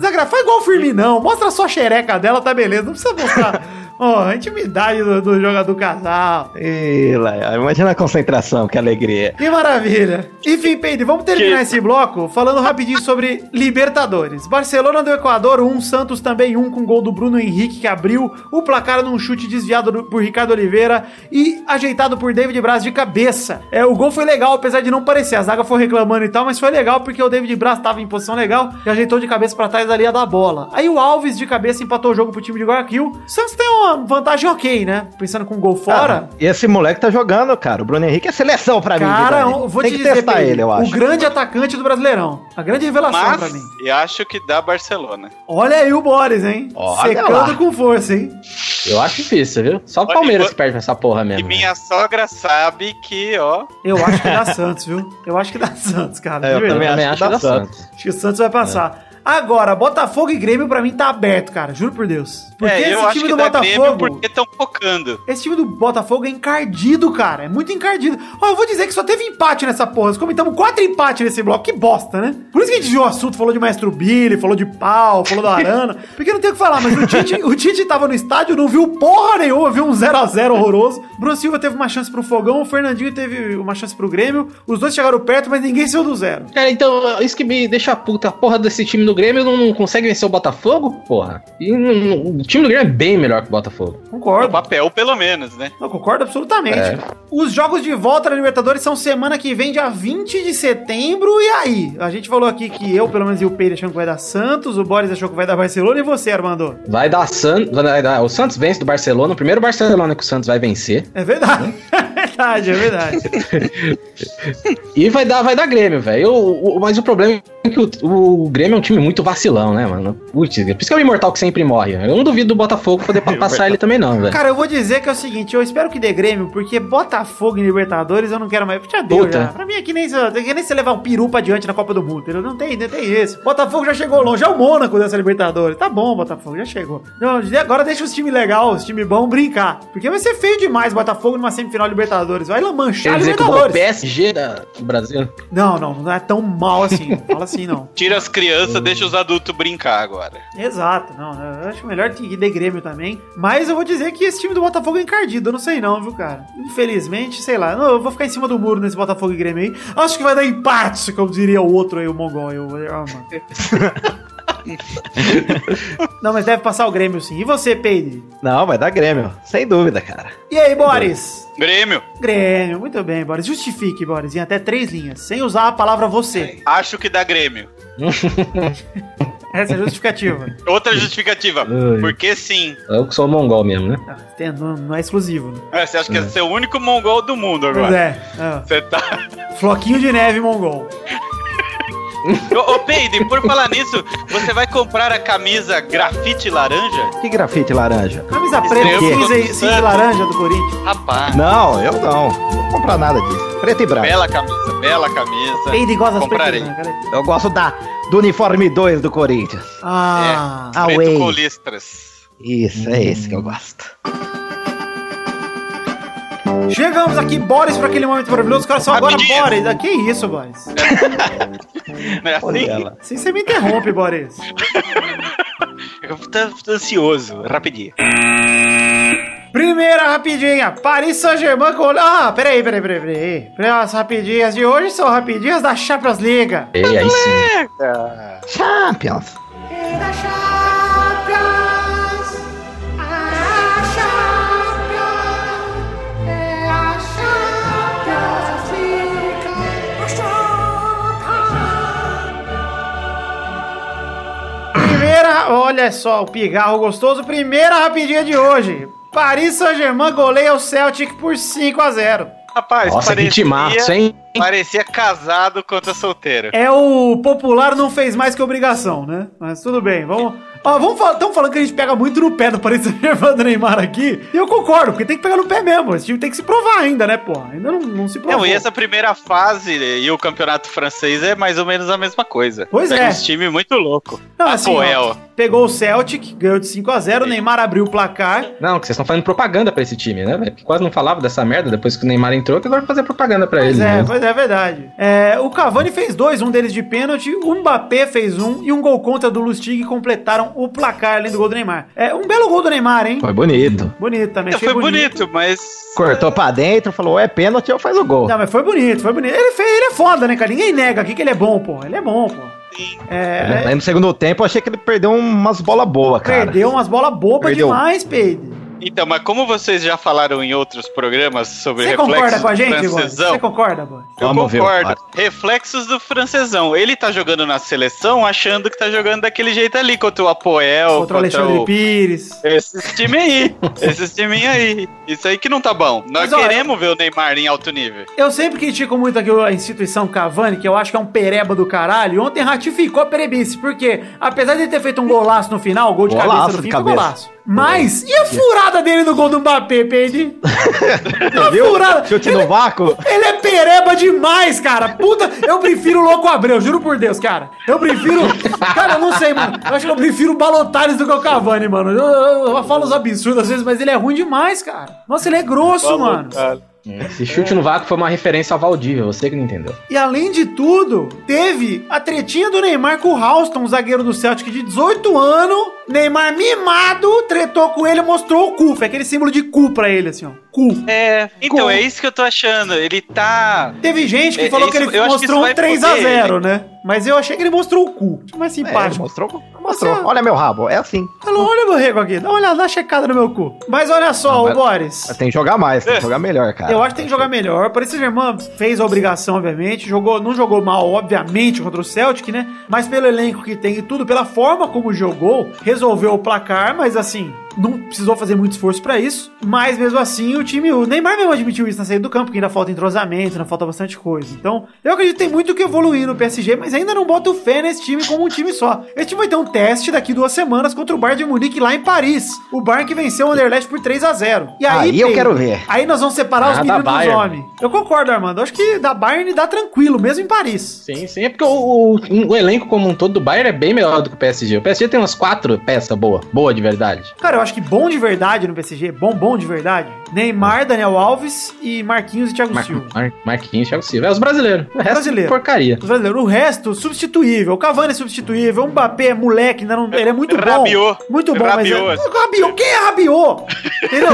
Zagra, faz igual o Firminão. Mostra só a xereca dela, tá beleza. Não precisa mostrar. Ó, a intimidade do, do jogador casal. Ei, lá, imagina a concentração, que alegria. Que maravilha. Enfim, Peide, vamos terminar esse bloco falando rapidinho sobre Libertadores. Barcelona do Equador, um, Santos também um, com gol do Bruno Henrique, que abriu o placar num chute desviado do- por Ricardo Oliveira e ajeitado por David Braz de cabeça. É, o gol foi legal, apesar de não parecer. A zaga foi reclamando e tal, mas foi legal porque o David Braz estava em posição legal e ajeitou de cabeça pra trás ali a da bola. Aí o Alves de cabeça empatou o jogo pro time de Guayaquil. Santos tem uma vantagem ok, né? Pensando com um gol fora. Ah, e esse moleque tá jogando, cara. O Bruno Henrique é seleção pra mim. Cara, Guilherme. eu vou Tem te que dizer, testar ele, eu acho. o grande atacante do Brasileirão. A grande revelação Mas pra mim. eu acho que dá Barcelona. Olha aí o Boris, hein? Olha Secando lá. com força, hein? Eu acho difícil, viu? Só o Palmeiras e- que perde essa porra E mesmo. minha sogra sabe que, ó. Eu acho que dá Santos, viu? Eu acho que dá Santos, cara. É, de eu verdade. também também acho acho que dá que dá Santos. Acho que o Santos vai passar. Agora, Botafogo e Grêmio pra mim tá aberto, cara. Juro por Deus. Porque é, eu esse acho time que do Botafogo. porque estão focando. Esse time do Botafogo é encardido, cara. É muito encardido. Ó, eu vou dizer que só teve empate nessa porra. Nós comentamos quatro empates nesse bloco. Que bosta, né? Por isso que a gente viu o assunto, falou de Maestro Billy, falou de pau, falou da Arana. [laughs] Porque não tem o que falar, mas o Tite, o Tite tava no estádio, não viu porra nenhuma, viu um 0x0 horroroso. Bruno Silva teve uma chance pro Fogão, o Fernandinho teve uma chance pro Grêmio. Os dois chegaram perto, mas ninguém saiu do zero. Cara, então, isso que me deixa puta. A porra desse time do Grêmio não, não consegue vencer o Botafogo, porra. E não- não- o time do Grêmio é bem melhor que o Botafogo. No Concordo. papel, pelo menos, né? Eu concordo absolutamente. É. Os jogos de volta da Libertadores são semana que vem, dia 20 de setembro. E aí? A gente falou aqui que eu, pelo menos, e o Pedro achando que vai dar Santos, o Boris achou que vai dar Barcelona. E você, Armando? Vai dar Santos. Vai dar, o Santos vence do Barcelona. O primeiro Barcelona que o Santos vai vencer. É verdade. [laughs] É verdade, é verdade. [laughs] E vai dar, vai dar Grêmio, velho. O- o- Mas o problema é que o, o Grêmio é um time muito vacilão, né, mano? Putz, por isso que é o imortal que sempre morre. Eu não duvido do Botafogo poder [laughs] pa- passar ele também, não, velho. Cara, eu vou dizer que é o seguinte: eu espero que dê Grêmio, porque Botafogo em Libertadores eu não quero mais. Já deu, Puta. já. Pra mim é que nem, se- é que nem você levar um peru pra diante na Copa do Mundo, entendeu? Não tem, não tem isso. Botafogo já chegou longe, é o Mônaco dessa Libertadores. Tá bom, Botafogo, já chegou. Não, agora deixa os times legais, os times bons brincar. Porque vai ser feio demais Botafogo numa semifinal de Libertadores. Vai lá manchar Quer dizer que o Libertadores. PSG da, do Brasil. Não, não, não é tão mal assim. Fala assim, não. Tira as crianças, deixa os adultos brincar agora. Exato, não. Eu acho melhor que de Grêmio também. Mas eu vou dizer que esse time do Botafogo é encardido. Eu não sei não, viu, cara? Infelizmente, sei lá. Não, eu vou ficar em cima do muro nesse Botafogo e Grêmio aí. Acho que vai dar empate, como diria o outro aí, o Mongol. Eu, eu, ah, mano. [laughs] [laughs] Não, mas deve passar o Grêmio sim. E você, Peide? Não, vai dar Grêmio. Sem dúvida, cara. E aí, Boris? Grêmio. Grêmio, muito bem, Boris. Justifique, Boris, em até três linhas, sem usar a palavra você. Acho que dá Grêmio. [laughs] Essa é a justificativa. Outra justificativa. Ai. Porque sim. Eu que sou mongol mesmo, né? Ah, não, não é exclusivo, né? É, Você acha que é ser o único mongol do mundo Pois agora? é. ah. Você tá. Floquinho de neve mongol. [laughs] Ô, ô Peide, por falar nisso, você vai comprar a camisa grafite laranja? Que grafite laranja? Camisa preta, Extremo. cinza, e- cinza laranja do Corinthians. Rapaz. Não, eu não. Não vou comprar nada disso. Preto e branco. Bela camisa, bela camisa. Peide gosta das Comprarei. pretas, né? Eu gosto da, do uniforme 2 do Corinthians. Ah, Ah, Preto Away. com listras. Isso, é esse que eu gosto. Chegamos aqui, Boris, para aquele momento maravilhoso. Cara, só agora, Rapidinho. Boris. Ah, Que isso, Boris? Não é assim? ela. Assim você me interrompe, Boris. [laughs] Eu tô, ansioso, rapidinho. Primeira rapidinha, Paris Saint-Germain com... Ah, peraí, peraí, peraí, peraí. As rapidinhas de hoje são rapidinhas da Champions League. E aí sim. Champions. the champions, Primeira, olha só, o pigarro gostoso. Primeira rapidinha de hoje. Paris Saint-Germain goleia o Celtic por 5 a 0 Rapaz, Nossa, que timaço, hein? parecia casado contra solteiro. É o popular não fez mais que obrigação, né? Mas tudo bem, vamos. Ó, vamos falar, estão falando que a gente pega muito no pé do Paris Saint-Germain do Neymar aqui. E eu concordo, porque tem que pegar no pé mesmo. Esse time tem que se provar ainda, né, pô? Ainda não, não se provou. Não, e essa primeira fase e o campeonato francês é mais ou menos a mesma coisa. Pois Pega é. uns time muito louco. Não, assim, ó, Apoel. pegou o Celtic, ganhou de 5 a 0 o Neymar abriu o placar. Não, que vocês estão fazendo propaganda pra esse time, né? velho? Porque quase não falava dessa merda depois que o Neymar entrou, que agora vai fazer propaganda pra Pois ele. é, né? pois é, é verdade. É, o Cavani fez dois, um deles de pênalti, o Mbappé fez um e um gol contra do Lustig completaram o placar além do gol do Neymar. É um belo gol do Neymar, hein? Foi bonito. Bonito também, achei Foi bonito, mas. Cortou pra dentro, falou, é pênalti, eu faz o gol. Não, mas foi bonito, foi bonito. Ele, fez, ele é foda, né, cara? Ninguém nega aqui que ele é bom, pô. Ele é bom, pô. É, Aí no segundo tempo eu achei que ele perdeu umas bolas boas, cara. perdeu umas bolas bobas demais, Pedro. Então, mas como vocês já falaram em outros programas sobre Você concorda reflexos com a do gente, francesão, Você concorda, Boris? eu Vamos ver o concordo. VAR. Reflexos do francesão. Ele tá jogando na seleção achando que tá jogando daquele jeito ali, contra o Apoel, Contra o Alexandre Pires. Esses time aí. [laughs] Esses time aí. Isso aí que não tá bom. Nós Mas, ó, queremos ver o Neymar em alto nível. Eu sempre critico muito aqui a instituição Cavani, que eu acho que é um pereba do caralho. Ontem ratificou a perebice, porque apesar de ele ter feito um golaço no final, gol de Golaço cabeça no de fim, cabeça. foi golaço. Mas, e a furada dele no gol do Mbappé, Pedro? [laughs] A Viu? furada. Chute Ele- no vácuo. Ele é pereba demais, cara. Puta, eu prefiro o Louco Abreu, juro por Deus, cara. Eu prefiro. Cara, eu não sei, mano. Eu acho que eu prefiro o Balotares do que o Cavani, mano. Eu, eu- eu falo os absurdos às vezes, mas ele é ruim demais, cara. Nossa, ele é grosso, mano. Esse chute no vácuo foi uma referência ao Valdívia, você que não entendeu. E além de tudo, teve a tretinha do Neymar com o Halston, zagueiro do Celtic de 18 anos. Neymar mimado, tretou com ele, mostrou o cu. Foi aquele símbolo de cu pra ele, assim, ó. Cu. É, então Como? é isso que eu tô achando. Ele tá. Teve gente que É, falou isso- que ele acho mostrou um vai 3x0, né? Mas eu achei que ele mostrou o cu. Mais É, simpático. mostrou, mostrou. Você- Olha meu rabo, é assim. Falou, olha meu rego aqui, dá uma olhada, dá uma checada no meu cu. Mas olha só, Não, o mas- Boris. Mas tem que jogar mais, tem que jogar melhor, cara. Eu acho que tem que jogar melhor. O Paris Saint-Germain fez a obrigação, obviamente. Jogou, não jogou mal, obviamente, contra o Celtic, né? Mas pelo elenco que tem e tudo, pela forma como jogou, resolveu o placar, mas assim, não precisou fazer muito esforço pra isso. Mas mesmo assim, o time, o Neymar mesmo admitiu isso na saída do campo, que ainda falta entrosamento, ainda falta bastante coisa. Então, eu acredito que tem muito que evoluir no PSG, mas ainda não boto fé nesse time como um time só. Esse time vai ter um teste daqui duas semanas contra o Bayern de Munique lá em Paris. O Bayern que venceu o Anderlecht por 3 a 0 E aí, Aí eu Pedro, quero ver. Aí nós vamos separar os Ah, da meninos dos homens. Eu concordo, Armando. Eu acho que da Bayern dá tranquilo, mesmo em Paris. Sim, sim, é porque o, o- o elenco como um todo do Bayern é bem melhor do que o PSG. O PSG tem umas quatro peças boas, boa de verdade. Cara, eu acho que bom de verdade no PSG, bom, bom de verdade, Neymar, Daniel Alves e Marquinhos e Thiago Mar Silva. Mar Marquinhos, Thiago Silva. É os brasileiros. O resto Brasileiro. porcaria. Os brasileiros. O resto, substituível. O Cavani é substituível. O Mbappé é moleque, ainda não, ele é muito bom. Rabiot. Muito bom, Rabiot. mas é... Rabiot. Quem é Rabiot? Entendeu?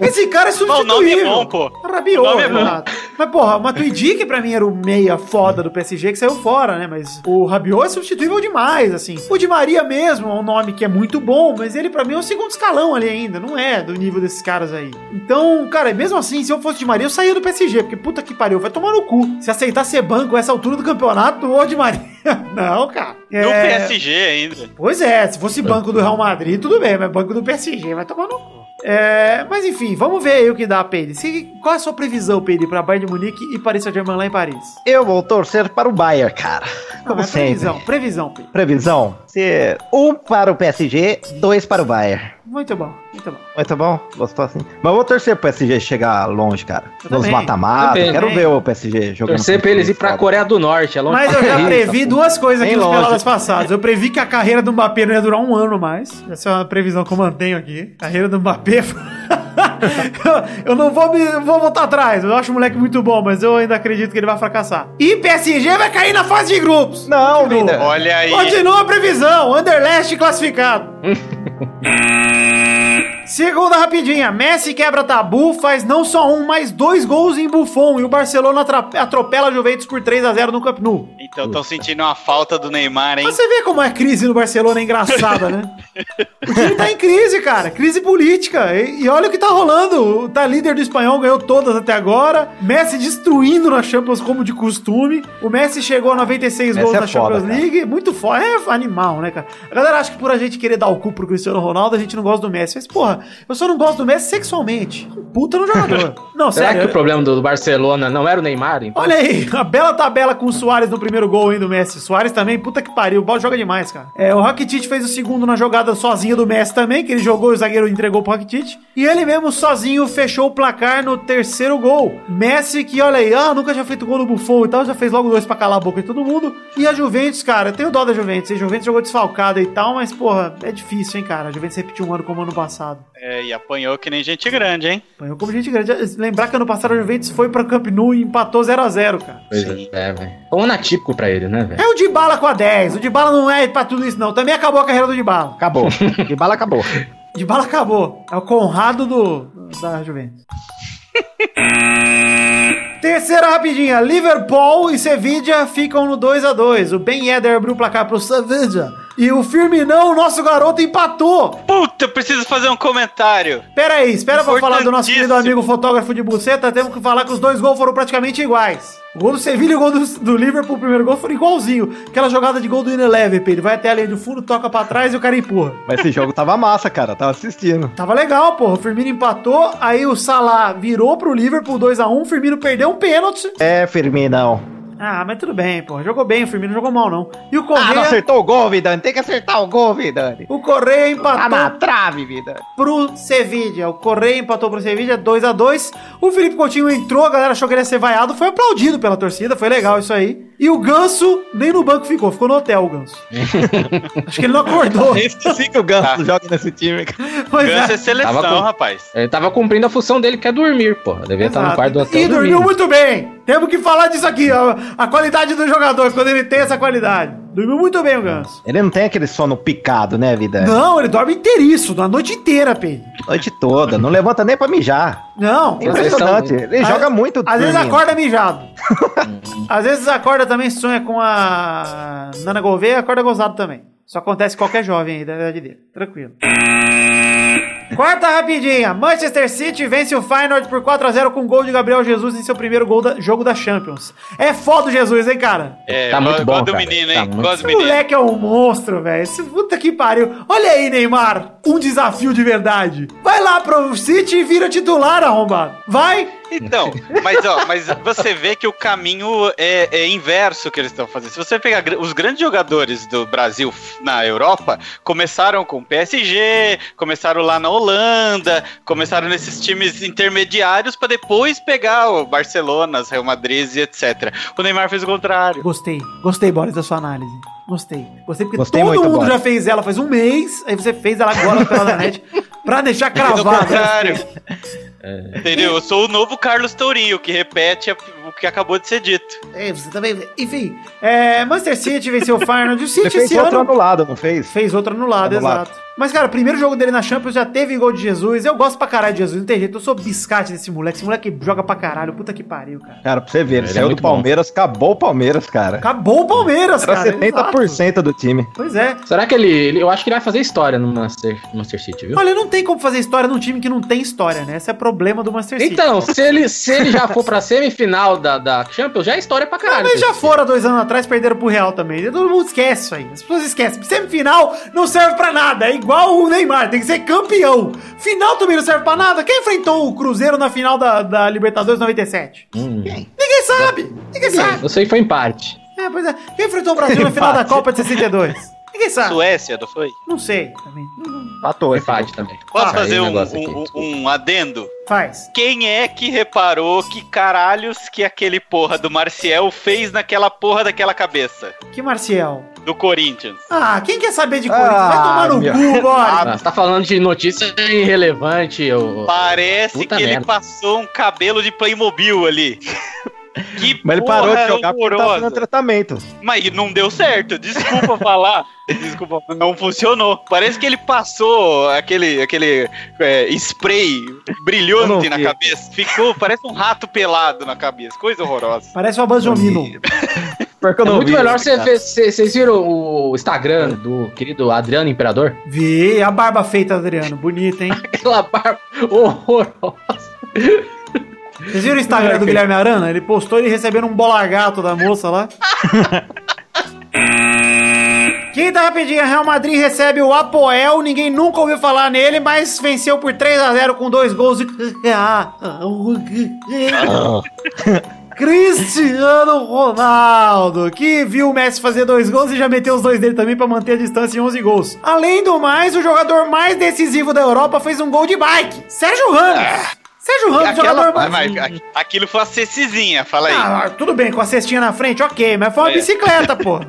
Esse cara é Não, o substituível. nome é bom, pô. Rabiot, O nome é bom. Mas, porra, o Matuidi, que pra mim era o meia foda do PSG, que saiu fora, né? Mas o Rabiot é substituível demais, assim. O Di Maria mesmo é um nome que é muito bom, mas ele pra mim é o segundo escalão ali ainda. Não é do nível desses caras aí. Então, cara, mesmo assim, se eu fosse Di Maria, eu saía do PSG, porque puta que pariu, vai tomar no cu. Se aceitar ser banco a essa altura do campeonato, ô Di Maria. [laughs] Não, cara. No É, PSG ainda. Pois é, se fosse banco do Real Madrid, tudo bem, mas banco do PSG vai tomar no cu. É, mas enfim, vamos ver aí o que dá. Se- Qual é a sua previsão, Peide, pra Bayern de Munique e Paris Saint-Germain lá em Paris? Eu vou torcer para o Bayern, cara. Como Não, é sempre. previsão, previsão, Peide. Previsão? Se um para o PSG, dois para o Bayern. Muito bom, muito bom. Muito bom? Gostou assim? Mas eu vou torcer pro PSG chegar longe, cara. Eu Nos mata-mata. Quero Também. ver o PSG jogando. Torcer pra eles ir pra. Coreia do Norte. É longe Mas eu já previ duas coisas aqui Bem nos longe. peladas passadas. Eu previ que a carreira do Mbappé não ia durar um ano mais. Essa é uma previsão que eu mantenho aqui. Carreira do Mbappé. [laughs] eu não vou me vou voltar atrás. Eu acho o moleque muito bom, mas eu ainda acredito que ele vai fracassar. E PSG vai cair na fase de grupos. Não, vida. Olha aí. Continua a previsão. Underlast classificado. [laughs] Segunda rapidinha. Messi quebra tabu, faz não só um, mas dois gols em Buffon. E o Barcelona atropela a Juventus por 3 a 0 no Camp Nou. Então estão sentindo uma falta do Neymar, hein? Mas você vê como a crise no Barcelona é engraçada, né? O time tá em crise, cara. Crise política. E, e olha o que tá rolando. Tá líder do espanhol, ganhou todas até agora. Messi destruindo na Champions como de costume. O Messi chegou a 96 Messi gols é na foda, Champions cara. League. Muito foda. É animal, né, cara? A galera acha que por a gente querer dar o cu pro Cristiano Ronaldo, a gente não gosta do Messi. Mas, porra, eu só não gosto do Messi sexualmente. Um Puta no jogador. [laughs] Não, Será sério. que o problema do Barcelona não era o Neymar? então? Olha aí, a bela tabela com o Soares no primeiro gol aí do Messi. Soares também, puta que pariu, o Ball joga demais, cara. É, o Rakitic fez o segundo na jogada sozinho do Messi também, que ele jogou e o zagueiro entregou pro Rakitic. E ele mesmo sozinho fechou o placar no terceiro gol. Messi que, olha aí, ah, nunca tinha feito gol no Buffon e tal, já fez logo dois pra calar a boca de todo mundo. E a Juventus, cara, eu tenho dó da Juventus. A Juventus jogou desfalcada e tal, mas, porra, é difícil, hein, cara. A Juventus repetiu um ano como ano passado. É, e apanhou que nem gente grande, hein? Apanhou como gente grande. Lembrar que ano passado a Juventus foi pra Camp Nou e empatou 0x0, cara. Pois é, velho. Foi um atípico pra ele, né, velho? É o Dybala com a 10. O Dybala não é pra tudo isso, não. Também acabou a carreira do Dybala. Acabou. [laughs] De bala acabou. Dybala acabou. É o Conrado do, da Juventus. Terceira rapidinha. Liverpool e Sevilla ficam no 2 a 2 O Ben Yedder abriu o placar pro Sevilla. E o Firminão, nosso garoto, empatou. Puta, eu preciso fazer um comentário. Pera aí, espera pra falar do nosso querido amigo fotógrafo de buceta. Temos que falar que os dois gols foram praticamente iguais. O gol do Sevilha e o gol do, do Liverpool, o primeiro gol, foram igualzinho. Aquela jogada de gol do Ineleve, Ele vai até a linha do fundo, toca pra trás e o cara empurra. Mas esse jogo tava massa, cara. Tava assistindo. Tava legal, porra. O Firmino empatou, aí o Salah virou pro Liverpool 2x1, o Firmino perdeu um pênalti. É, Firminão. Ah, mas tudo bem, porra. Jogou bem, o Firmino não jogou mal, não. E o Ah, não Correia, acertou o gol, Vidani. Tem que acertar o gol, Vidani. o Correia Tá na empatou trave, Vidani. pro Sevilla. O Correia empatou pro Sevilla 2x2. O Felipe Coutinho entrou, a galera achou que ele ia ser vaiado, foi aplaudido pela torcida, foi legal isso aí. E o Ganso nem no banco ficou, ficou no hotel o Ganso. [laughs] Acho que ele não acordou. Esqueci que o Ganso joga nesse time, cara. [laughs] Pois Ganso é é. seleção, Tava com- rapaz. Ele tava cumprindo a função dele, que é dormir, pô. Devia estar no Exato. quarto do hotel E dormiu dormindo. muito bem. Temos que falar disso aqui, ó. A qualidade do jogador, quando ele tem essa qualidade. Dormiu muito bem o Ganso. Ele não tem aquele sono picado, né, Vidani? Não, ele dorme inteiriço, a noite inteira, Pedro. Noite toda. Não levanta nem pra mijar. Não. Impressionante. Ele Às- joga muito Às vezes acorda mijado. [laughs] às vezes acorda também, sonha com a Nana Gouveia, acorda gozado também. Isso acontece com qualquer jovem aí da idade dele. Tranquilo. Quarta rapidinha. Manchester City vence o Feyenoord por 4x0 com gol de Gabriel Jesus em seu primeiro gol da, jogo da Champions. É foda o Jesus, hein, cara? É, Tá muito gosto bom, do cara. menino, Tá hein? muito- Gosto Esse do menino. moleque é um monstro, velho. Esse puta que pariu. Olha aí, Neymar. Um desafio de verdade. Vai lá pro City e vira titular, arrombado. Vai. Então, mas ó, mas você vê que o caminho é, é inverso que eles estão fazendo. Se você pegar os grandes jogadores do Brasil na Europa, começaram com PSG, começaram lá na Holanda, começaram nesses times intermediários pra depois pegar o Barcelona, Real Madrid e etc. O Neymar fez o contrário. Gostei. Gostei, Boris, da sua análise. Gostei. Gostei porque Gostei todo muito, mundo Boris. já fez ela faz um mês. Aí você fez ela agora pela net pra deixar o cravado. contrário. [laughs] Entendeu? Eu sou o novo Carlos Tourinho, que repete a- o que acabou de ser dito. É, você também. Enfim, é, Manchester City venceu o Feyenoord. O Ele City fez esse outro ano anulado, não fez? fez outro anulado, Anulado. exato. Mas, cara, o primeiro jogo dele na Champions já teve gol de Jesus. Eu gosto pra caralho de Jesus, não tem jeito. Eu sou biscate desse moleque. Esse moleque joga pra caralho. Puta que pariu, cara. Cara, pra você ver, ele, Ele é saiu do muito bom. Palmeiras, acabou o Palmeiras, cara. Acabou o Palmeiras, Era cara. 70% do time. exato. Pois é. Será que ele, ele- Eu acho que ele vai fazer história no Manchester, City, viu? Olha, não tem como fazer história num time que não tem história, né? Esse é problema do Manchester City. Então, se ele, se ele já for pra [laughs] semifinal da, da Champions, já é história pra caralho. mas já foram há dois anos atrás, perderam pro Real também. Todo mundo esquece isso aí. As pessoas esquecem. Semifinal não serve pra nada. É igual o Neymar, tem que ser campeão. Final também não serve pra nada. Quem enfrentou o Cruzeiro na final da, da Libertadores 97? Hum. Ninguém sabe. Ninguém sabe. Eu sei que foi empate. É, pois é. Quem enfrentou o Brasil na final da Copa de 62? Ninguém sabe. Suécia, não foi? Não sei também. Não- não- empate também. Posso Ah, fazer um, aqui, um- um adendo? Faz. Quem é que reparou que caralhos que aquele porra do Marcial fez naquela porra daquela cabeça? Que Marcial? Do Corinthians. Ah, quem quer saber de Corinthians? Vai Ah, tomar no meu- cu, bora. Ah, você tá falando de notícia irrelevante. Eu... Parece Puta que ele merda. passou um cabelo de Playmobil ali. Que Mas ele parou de jogar porque tava horrorosa. fazendo tratamento. Mas não deu certo, desculpa falar. [laughs] Desculpa, não funcionou. Parece que ele passou aquele, aquele é, spray brilhante na cabeça. Ficou, parece um rato pelado na cabeça. Coisa horrorosa. Parece uma Banjomino. É muito vi melhor você ver. cê- Vocês viram o Instagram do querido Adriano Imperador? Vi a barba feita, Adriano. Bonita, hein? [laughs] Aquela barba horrorosa. Vocês viram o Instagram do Guilherme Arana? Ele postou ele recebendo um bola gato da moça lá. [laughs] Quinta rapidinha, Real Madrid recebe o Apoel, ninguém nunca ouviu falar nele, mas venceu por 3 a 0 com dois gols de [laughs] Cristiano Ronaldo, que viu o Messi fazer dois gols e já meteu os dois dele também pra manter a distância em 11 gols. Além do mais, o jogador mais decisivo da Europa fez um gol de bike. Sérgio Ramos. Sérgio Ramos, Aquela, jogador mas, mas aquilo foi uma cecizinha, fala aí. ah, tudo bem, com a cestinha na frente, ok, mas foi uma É. bicicleta, pô.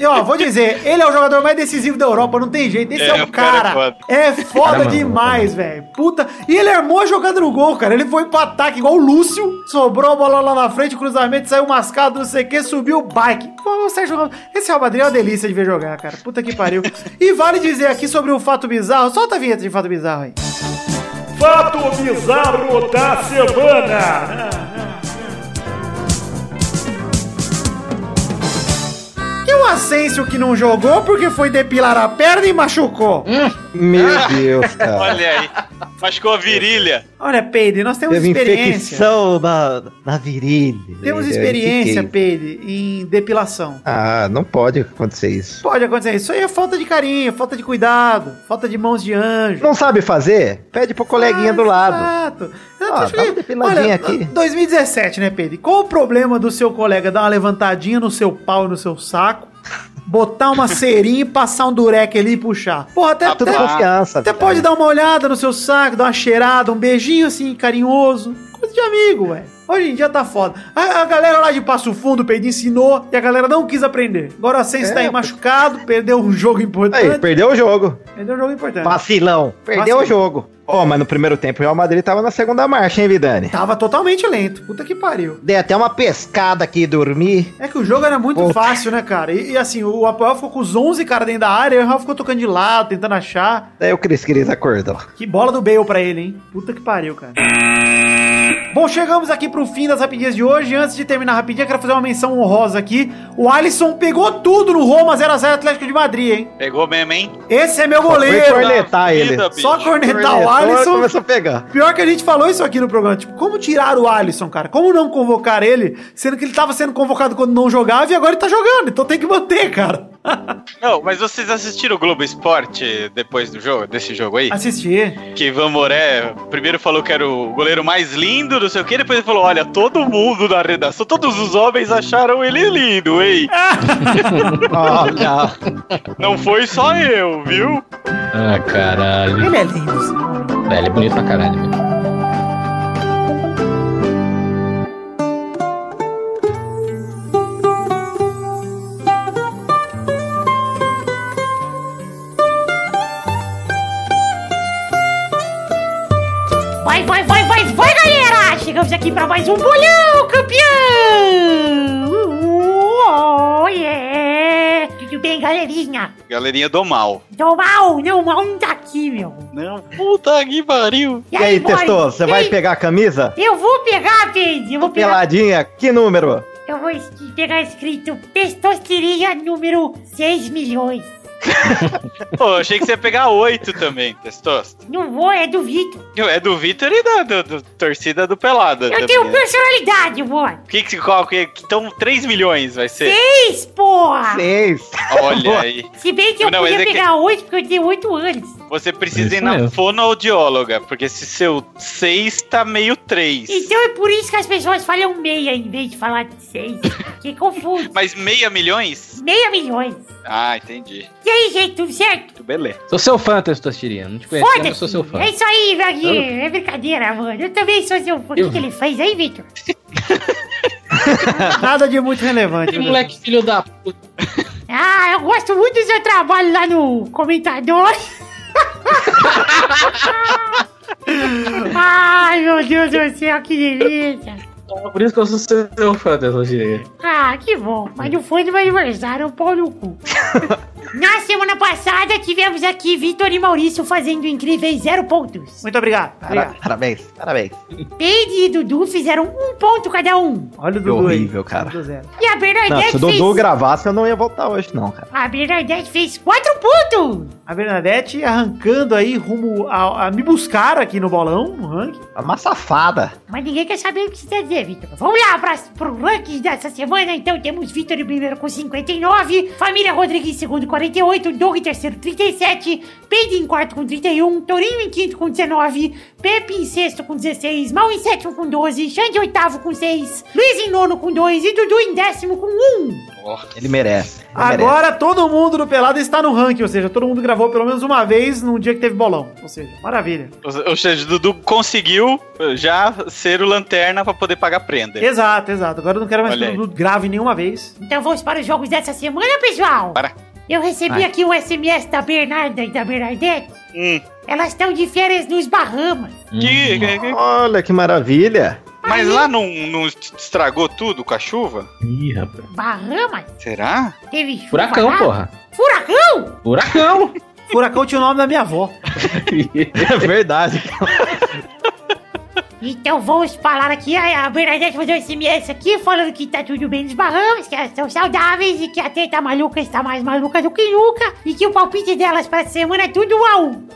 E ó, vou dizer, ele é o jogador mais decisivo da Europa, não tem jeito. Esse é, É, o cara é cara. foda. É foda Caramba, demais, velho. Puta. E ele armou a jogada no gol, cara. Ele foi pro ataque igual o Lúcio, sobrou a bola lá na frente, cruzamento, saiu mascado, não sei o que, subiu o bike. Pô, o Sérgio Ramos. Esse Real Madrid é uma delícia de ver jogar, cara. Puta que pariu. [laughs] E vale dizer aqui sobre o fato bizarro. Solta a vinheta de fato bizarro aí. Fato bizarro da semana. E o Asensio que não jogou porque foi depilar a perna e machucou. Meu Deus, cara. [laughs] Olha aí. Machucou a virilha. Olha, Peide, nós temos Teve experiência. infecção na, na virilha. Temos experiência, Peide, em depilação. isso? Ah, não pode acontecer isso. Pode acontecer. Isso aí é falta de carinho, falta de cuidado, falta de mãos de anjo. Não sabe fazer? Pede pro coleguinha do lado. Exato. Ah, dá que- uma depiladinha olha, aqui. 2017, né, Pedro? Qual o problema do seu colega dar uma levantadinha no seu pau e no seu saco, botar uma cerinha e passar um dureque ali e puxar? Porra, até, até, confiança. até pode dar uma olhada no seu saco, dar uma cheirada, um beijinho assim, carinhoso. Coisa de amigo, velho. Hoje em dia tá foda. A, a galera lá de Passo Fundo, Pedro, ensinou e a galera não quis aprender. Agora o Ascenso É, tá aí machucado, perdeu um jogo importante. Aí, perdeu o jogo. Perdeu um jogo importante. Vacilão. Perdeu Vacilão. o jogo. Ó, mas no primeiro tempo o Real Madrid tava na segunda marcha, hein, Vidani? Tava totalmente lento. Puta que pariu. Dei até uma pescada aqui e dormi. É que o jogo era muito Pô. fácil, né, cara? E, e assim, o Apoel ficou com os 11 caras dentro da área, e o Real ficou tocando de lado, tentando achar. Daí o Cris Cris acordou. Que bola do Bale pra ele, hein? Puta que pariu, cara. Bom, chegamos aqui pro fim das rapidinhas de hoje. Antes de terminar rapidinho, eu quero fazer uma menção honrosa aqui. O Alisson pegou tudo no Roma 0x0 Atlético de Madrid, hein? Pegou mesmo, hein? Esse é meu goleiro. cornetar da ele. vida, bicho. Só cornetar o Alisson. Começou a pegar. Pior que a gente falou isso aqui no programa. Tipo, como tirar o Alisson, cara? Como não convocar ele, sendo que ele tava sendo convocado quando não jogava e agora ele tá jogando. Então tem que manter, cara. [laughs] Não, mas vocês assistiram o Globo Esporte depois do jogo, desse jogo aí? Assistir. Que Ivan Moré primeiro falou que era o goleiro mais lindo, não sei o que, depois ele falou: olha, todo mundo na redação, todos os homens acharam ele lindo, hein? [laughs] Olha. Não foi só eu, viu? Ah, caralho. Ele é lindo. É, ele é bonito pra caralho, velho. Vai, vai, vai, vai, vai, galera! Chegamos aqui pra mais um bolão, campeão! Oh, yeah! Tudo bem, galerinha? Galerinha do mal. Do mal, não, o mal não tá aqui, meu. Não, puta que pariu. E aí, boy? Testor, você vai pegar a camisa? Eu vou pegar, Pedro, eu vou pegar... Peladinha, que número? Eu vou pegar escrito testosteria número 6 milhões. [laughs] Pô, achei que você ia pegar oito também, Testosta. Não vou, é do Vitor. É do Vitor e da do, do- torcida do Pelada. Eu também, tenho né? personalidade, mano. Que que qual que então 3 milhões vai ser? Seis, porra! Seis. Olha [laughs] aí. Se bem que eu Não, podia é que- pegar oito, porque eu tenho oito anos. Você precisa ir Isso na mesmo. fonoaudióloga, porque se seu 6 tá meio 3. Então é por isso que as pessoas falam meia em vez de falar de seis. Que confuso. [laughs] Mas meia milhões? Meia milhões. Ah, entendi. E aí, gente, tudo certo? Beleza. Sou seu fã, Testosterina. Não te conheço, mas eu sou seu fã. É isso aí, Vaguinho. É brincadeira, mano. Eu também sou seu fã. O que, que ele fez aí, Vitor? [laughs] Nada de muito relevante. Que moleque filho da puta. Ah, eu gosto muito do seu trabalho lá no comentador. Ai, meu Deus do céu, que delícia. Por isso que eu sou seu fã, Testosterina. Ah, que bom. Mas não foi do meu aniversário, pau no cu. [laughs] Na semana passada, tivemos aqui Vitor e Maurício fazendo incríveis zero pontos. Muito obrigado. Para- obrigado. Parabéns, parabéns. Peide e Dudu fizeram um ponto cada um. Olha o Que Dudu aí. horrível, cara. Dudu zero. E a Não, Bernadette se o fez... Dudu gravasse, eu não ia voltar hoje, não, cara. A Bernadette fez quatro pontos. A Bernadette arrancando aí rumo a, a me buscar aqui no bolão, no ranking. Uma safada. Mas ninguém quer saber o que você quer dizer, Vitor. Vamos lá para pro ranking dessa semana. Então temos Vitor em primeiro com 59, Família Rodrigues em segundo 48, Doug em terceiro 37, Peide em quarto com 31, Torinho em quinto com 19, Pepe em sexto com 16, Mal em sétimo com 12, Xande em oitavo com 6, Luiz em nono com 2 e Dudu em décimo com 1. Ele merece. ele Agora todo mundo do Pelado está no ranking, ou seja, todo mundo gravou pelo menos uma vez num dia que teve bolão. Ou seja, maravilha. Ou seja, o Dudu conseguiu já ser o lanterna pra poder pagar prenda. Exato, exato. Agora eu não quero mais Olha que o Dudu grave nenhuma vez. Então vamos para os jogos dessa semana, pessoal. Para. Eu recebi Vai. aqui um SMS da Bernarda e da Bernadette. Hum. Elas estão de férias nos Bahamas. Que- que-. Olha que maravilha. mas lá não, não estragou tudo com a chuva? Ih, rapaz. Bahamas? Será? Teve chuva Furacão, lá? porra. Furacão? Furacão. Furacão tinha o nome da minha avó. [laughs] É verdade. [laughs] Então vamos falar aqui, a a Bernadette mandou esse SMS aqui falando que tá tudo bem nos Bahamas, que elas estão saudáveis e que a teta maluca está mais maluca do que nunca e que o palpite delas pra semana é tudo um a um.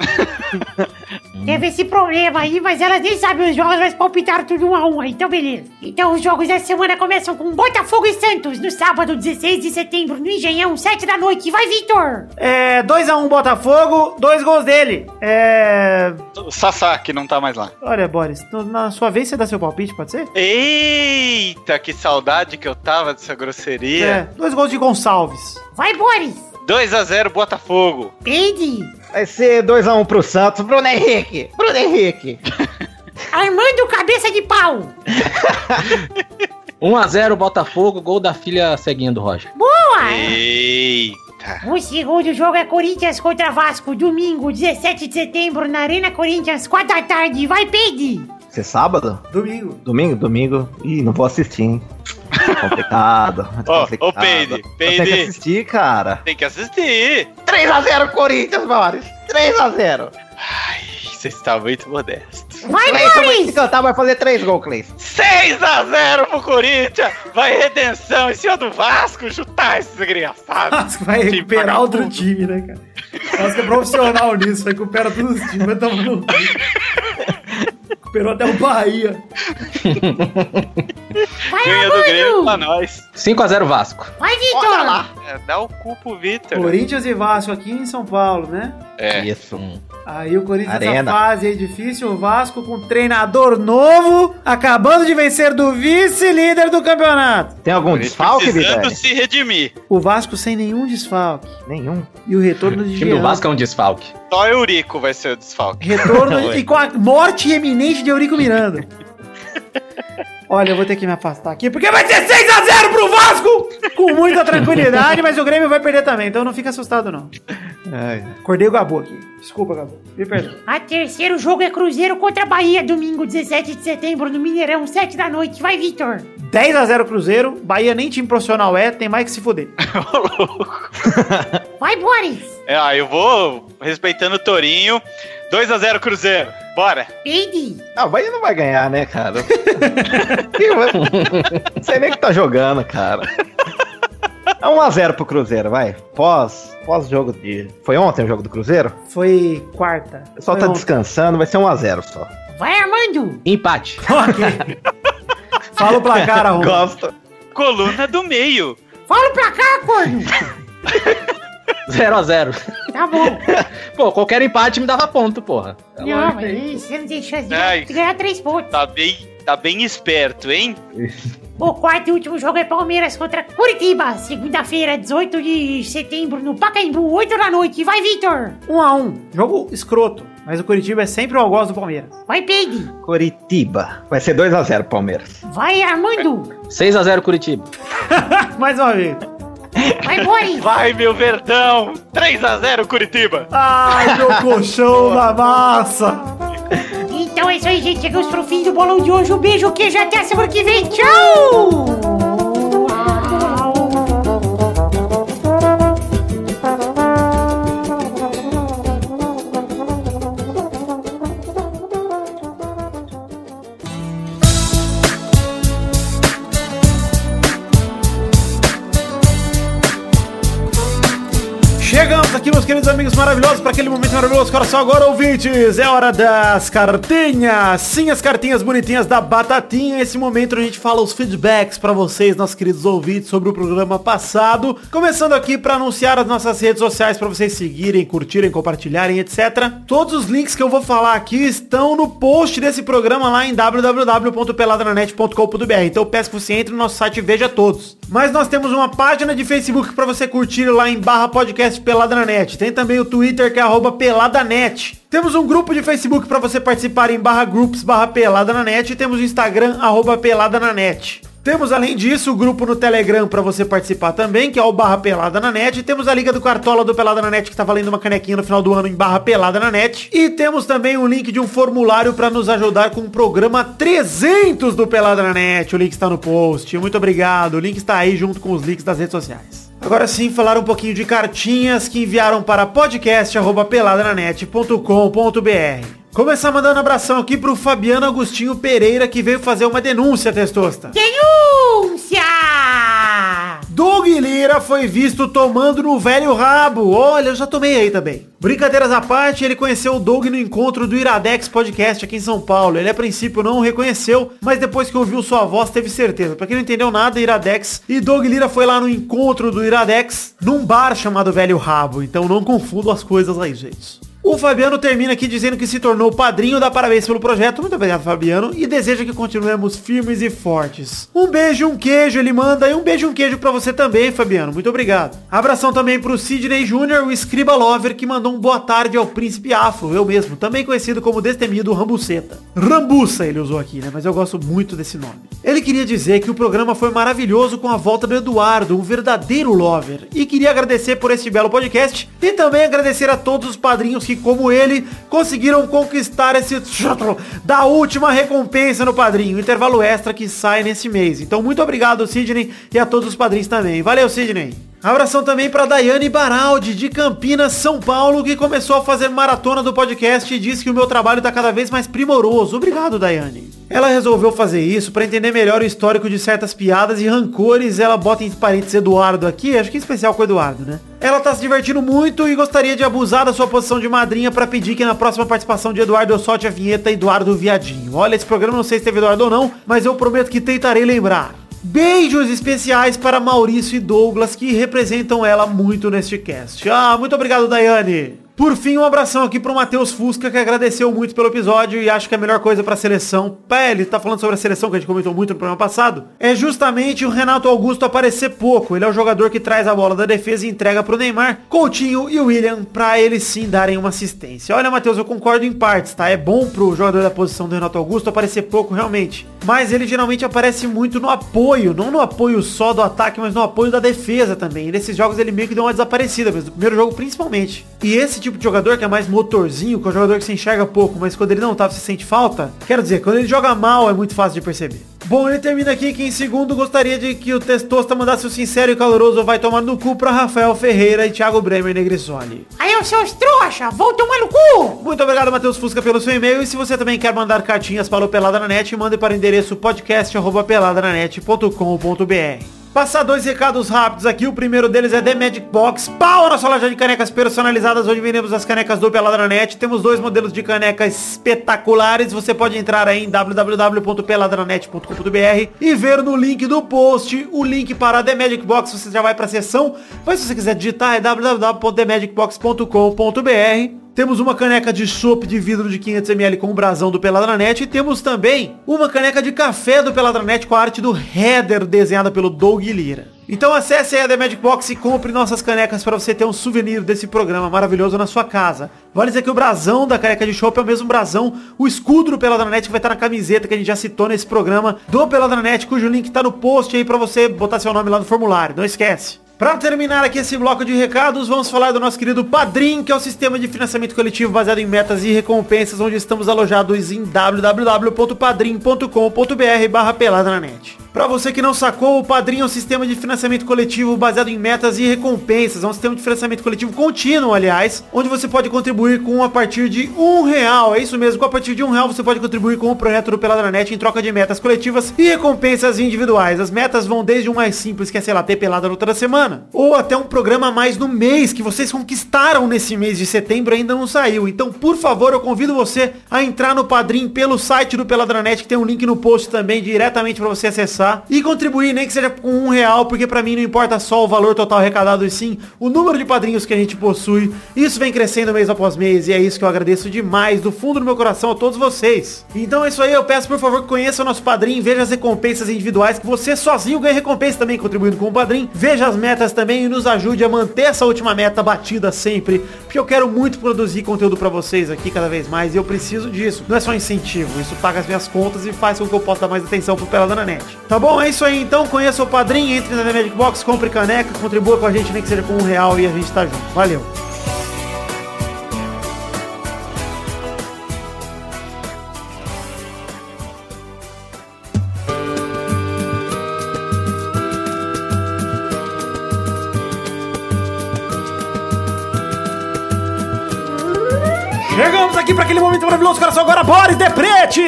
[laughs] Teve esse problema aí, mas elas nem sabem os jogos, mas palpitaram tudo um a um aí, então beleza. Então os jogos dessa semana começam com Botafogo e Santos no sábado 16 de setembro no Engenhão, 7 da noite. Vai, Vitor! É 2x1 Botafogo, dois gols dele. É. O Sassá, que não tá mais lá. Olha, Boris, na sua vez você dá seu palpite, pode ser? Eita, que saudade que eu tava dessa É, grosseria. dois gols de Gonçalves. Vai, Boris! 2x0 Botafogo. Peide! Vai ser 2x1 pro Santos. Bruno Henrique. Bruno Henrique. [laughs] Armando Cabeça de Pau! [laughs] 1x0 Botafogo, gol da filha ceguinha do Roger. Boa! Eita. O segundo jogo é Corinthians contra Vasco, domingo, 17 de setembro, na Arena Corinthians, 4 da tarde. Vai, Peide! Ser sábado? Domingo. Domingo? Domingo? Ih, não vou assistir, hein? Complicado. [laughs] ô, Peide, Peide. que assistir, cara. Tem que assistir. 3x0 Corinthians, Boris. 3x0. Ai, você está muito modesto. Vai, vai se Boris! cantar, vai fazer 3 gols, Cleiton. 6x0 pro Corinthians. Vai redenção em cima do Vasco. Chutar esses desgraçados. [laughs] Vasco vai Time recuperar vagabundo. outro time, né, cara? Vasco é profissional nisso, recupera todos os times, mas tamo no. [laughs] Recuperou até o Bahia. Vai, Ganha do Grêmio pra nós. 5x0 Vasco. Vai, Vitor! É, dá o cu pro Vitor. Corinthians e Vasco aqui em São Paulo, né? É. Isso. Aí o Corinthians nessa Arena. fase aí difícil, o Vasco com treinador novo, acabando de vencer do vice-líder do campeonato. Tem algum desfalque, Vidani? se redimir. O Vasco sem nenhum desfalque. Nenhum. E o retorno de O time do Jean. Vasco é um desfalque. Só Eurico vai ser o desfalque. Retorno [laughs] e com a morte eminente de Eurico Miranda. [laughs] Olha, eu vou ter que me afastar aqui, porque vai ser 6x0 pro Vasco! Com muita tranquilidade, mas o Grêmio vai perder também, então não fica assustado não. Ai. Acordei o Gabu aqui. Desculpa, Gabo. Me perdoa. A terceiro jogo é Cruzeiro contra Bahia, domingo 17 de setembro, no Mineirão, 7 da noite. Vai, Vitor. 10x0 Cruzeiro. Bahia nem time profissional é, tem mais que se fuder. [laughs] Vai, Boris. É, ah, eu vou respeitando o Torinho. 2x0 Cruzeiro. Bora. Peide. Ah, o Bahia não vai ganhar, né, cara? não sei nem o que tá jogando, cara. É 1x0 pro Cruzeiro, vai. Pós, pós jogo de. Foi ontem o jogo do Cruzeiro? Foi quarta. O pessoal Foi tá ontem. descansando, vai ser 1x0 só. Vai, Armando. Empate. Ok. [laughs] Fala o placar, Arruma. Gosto. Coluna do meio. Fala pra cá, corno. [laughs] 0x0. Tá bom. [laughs] Pô, qualquer empate me dava ponto, porra. Não, mas você não tem chance de Ai. ganhar três pontos. Tá bem, tá bem esperto, hein? [laughs] O quarto e último jogo é Palmeiras contra Curitiba, segunda-feira, 18 de setembro, no Pacaembu, 8 da noite. Vai, Vitor! 1x1. Jogo escroto. Mas o Curitiba é sempre o algoz do Palmeiras. Vai, Peide! Coritiba. Vai ser 2x0 Palmeiras. Vai, Armando! 6x0 Curitiba. [laughs] Mais uma vez. Vai, Boris! Vai, meu verdão. 3x0 Curitiba. Ai, meu [laughs] colchão na massa. Então é isso aí, gente. Chegamos pro fim do bolão de hoje. Um beijo, queijo. Até a semana que vem. Tchau! Amigos maravilhosos, para aquele momento maravilhoso. Coração agora, ouvintes. É hora das cartinhas. Sim, as cartinhas bonitinhas da Batatinha. Esse momento a gente fala os feedbacks para vocês, nossos queridos ouvintes, sobre o programa passado. Começando aqui para anunciar as nossas redes sociais para vocês seguirem, curtirem, compartilharem, etc. Todos os links que eu vou falar aqui estão no post desse programa lá em www.peladranet.com.br. Então eu peço que você entre no nosso site e veja todos. Mas nós temos uma página de Facebook para você curtir lá em barra podcast Pelada na Net. Tem também o Twitter que é arroba peladanet. Temos um grupo de Facebook para você participar em barra groups barra pelada na net. E temos o Instagram arroba pelada. Temos, além disso, o grupo no Telegram para você participar também, que é o Barra Pelada na Net. Temos a Liga do Cartola do Pelada na Net, que tá valendo uma canequinha no final do ano em Barra Pelada na Net. E temos também um link de um formulário para nos ajudar com o programa 300 do Pelada na Net. O link está no post. Muito obrigado. O link está aí junto com os links das redes sociais. Agora sim, falar um pouquinho de cartinhas que enviaram para podcast.peladananet.com.br. Começar mandando um abração aqui pro Fabiano Agostinho Pereira, que veio fazer uma denúncia, Testosta. Denúncia! Doug Lira foi visto tomando no velho rabo. Olha, eu já tomei aí também. Brincadeiras à parte, ele conheceu o Doug no encontro do Iradex Podcast aqui em São Paulo. Ele a princípio não o reconheceu, mas depois que ouviu sua voz teve certeza. Pra quem não entendeu nada, Iradex e Doug Lira foi lá no encontro do Iradex num bar chamado Velho Rabo. Então não confundam as coisas aí, gente. O Fabiano termina aqui dizendo que se tornou padrinho, dá parabéns pelo projeto. Muito obrigado, Fabiano. E deseja que continuemos firmes e fortes. Um beijo um queijo, ele manda. E um beijo um queijo pra você também, Fabiano. Muito obrigado. Abração também pro Sidney Jr., o Escriba Lover, que mandou um boa tarde ao Príncipe Afro, eu mesmo. Também conhecido como destemido Rambuceta. Rambuça ele usou aqui, né? Mas eu gosto muito desse nome. Ele queria dizer que o programa foi maravilhoso com a volta do Eduardo, um verdadeiro lover. E queria agradecer por esse belo podcast. E também agradecer a todos os padrinhos que como ele, conseguiram conquistar esse título da última recompensa no padrinho, intervalo extra que sai nesse mês. Então, muito obrigado, Sidney, e a todos os padrinhos também. Valeu, Sidney! Abração também para Daiane Baraldi, de Campinas, São Paulo, que começou a fazer maratona do podcast e disse que o meu trabalho tá cada vez mais primoroso. Obrigado, Daiane. Ela resolveu fazer isso para entender melhor o histórico de certas piadas e rancores. Ela bota em parênteses Eduardo aqui, acho que em especial com o Eduardo, né? Ela tá se divertindo muito e gostaria de abusar da sua posição de madrinha para pedir que na próxima participação de Eduardo eu solte a vinheta Eduardo Viadinho. Olha, esse programa não sei se teve Eduardo ou não, mas eu prometo que tentarei lembrar. Beijos especiais para Maurício e Douglas, que representam ela muito neste cast. Ah, muito obrigado, Daiane. Por fim, um abração aqui pro Matheus Fusca, que agradeceu muito pelo episódio e acho que a melhor coisa pra seleção, pá, ele tá falando sobre a seleção que a gente comentou muito no programa passado, é justamente o Renato Augusto aparecer pouco. Ele é o jogador que traz a bola da defesa e entrega pro Neymar, Coutinho e William pra eles sim darem uma assistência. Olha, Matheus, eu concordo em partes, tá? É bom pro jogador da posição do Renato Augusto aparecer pouco realmente. mas ele geralmente aparece muito no apoio, não no apoio só do ataque, mas no apoio da defesa também. E nesses jogos ele meio que deu uma desaparecida, mas no primeiro jogo principalmente. E esse tipo de jogador que é mais motorzinho, que é um jogador que se enxerga pouco, mas quando ele não tá, você sente falta. Quero dizer, quando ele joga mal é muito fácil de perceber. Bom, ele termina aqui que em segundo gostaria de que o Testosta mandasse o sincero e caloroso vai tomar no cu pra Rafael Ferreira e Thiago Bremer Negrissoli. Aí, ô seus trouxa, vão tomar no cu! Muito obrigado, Matheus Fusca, pelo seu e-mail. E se você também quer mandar cartinhas para o Pelada na Net, mande para o endereço podcast.peladananet.com.br. Passar dois recados rápidos aqui. O primeiro deles é The Magic Box. Pau na sua loja de canecas personalizadas, onde vendemos as canecas do Pelada na Net. Temos dois modelos de canecas espetaculares. Você pode entrar aí em www.peladranet.com.br e ver no link do post o link para The Magic Box. Você já vai para a seção. Mas se você quiser digitar é www.themagicbox.com.br. Temos uma caneca de chopp de vidro de 500ml com o brasão do Peladranet. E temos também uma caneca de café do Peladranet com a arte do header desenhada pelo Doug Lira. Então acesse aí a The Magic Box e compre nossas canecas para você ter um souvenir desse programa maravilhoso na sua casa. Vale dizer que o brasão da caneca de chopp é o mesmo brasão, o escudo do Peladranet que vai estar na camiseta que a gente já citou nesse programa do Peladranet, cujo link tá no post aí para você botar seu nome lá no formulário. Não esquece. Pra terminar aqui esse bloco de recados, vamos falar do nosso querido Padrim, que é o sistema de financiamento coletivo baseado em metas e recompensas, onde estamos alojados em www.padrim.com.br barra pelada na net. Pra você que não sacou, o Padrim é um sistema de financiamento coletivo baseado em metas e recompensas. É um sistema de financiamento coletivo contínuo, aliás, onde você pode contribuir com a partir de um real. É isso mesmo, com a partir de um real você pode contribuir com o projeto do Peladranet em troca de metas coletivas e recompensas individuais. As metas vão desde o mais simples, que é, sei lá, ter pelada no toda semana, ou até um programa a mais no mês, que vocês conquistaram nesse mês de setembro ainda não saiu. Então, por favor, eu convido você a entrar no Padrim pelo site do Peladranet, que tem um link no post também, diretamente para você acessar e contribuir, nem que seja com um real, porque pra mim não importa só o valor total arrecadado, e sim o número de padrinhos que a gente possui. Isso vem crescendo mês após mês e é isso que eu agradeço demais do fundo do meu coração a todos vocês. Então é isso aí, eu peço por favor que conheça o nosso padrinho, veja as recompensas individuais, que você sozinho ganha recompensa também contribuindo com o padrinho. Veja as metas também e nos ajude a manter essa última meta batida sempre, porque eu quero muito produzir conteúdo pra vocês aqui cada vez mais e eu preciso disso. Não é só incentivo, isso paga as minhas contas e faz com que eu possa dar mais atenção pro Pelada na Net. Tá bom? É isso aí então, conheça o padrinho, entre na Magic Box, compre caneca, contribua com a gente, nem que seja com um real e a gente tá junto. Valeu! Para aquele momento maravilhoso, coração agora, Boris Deprete!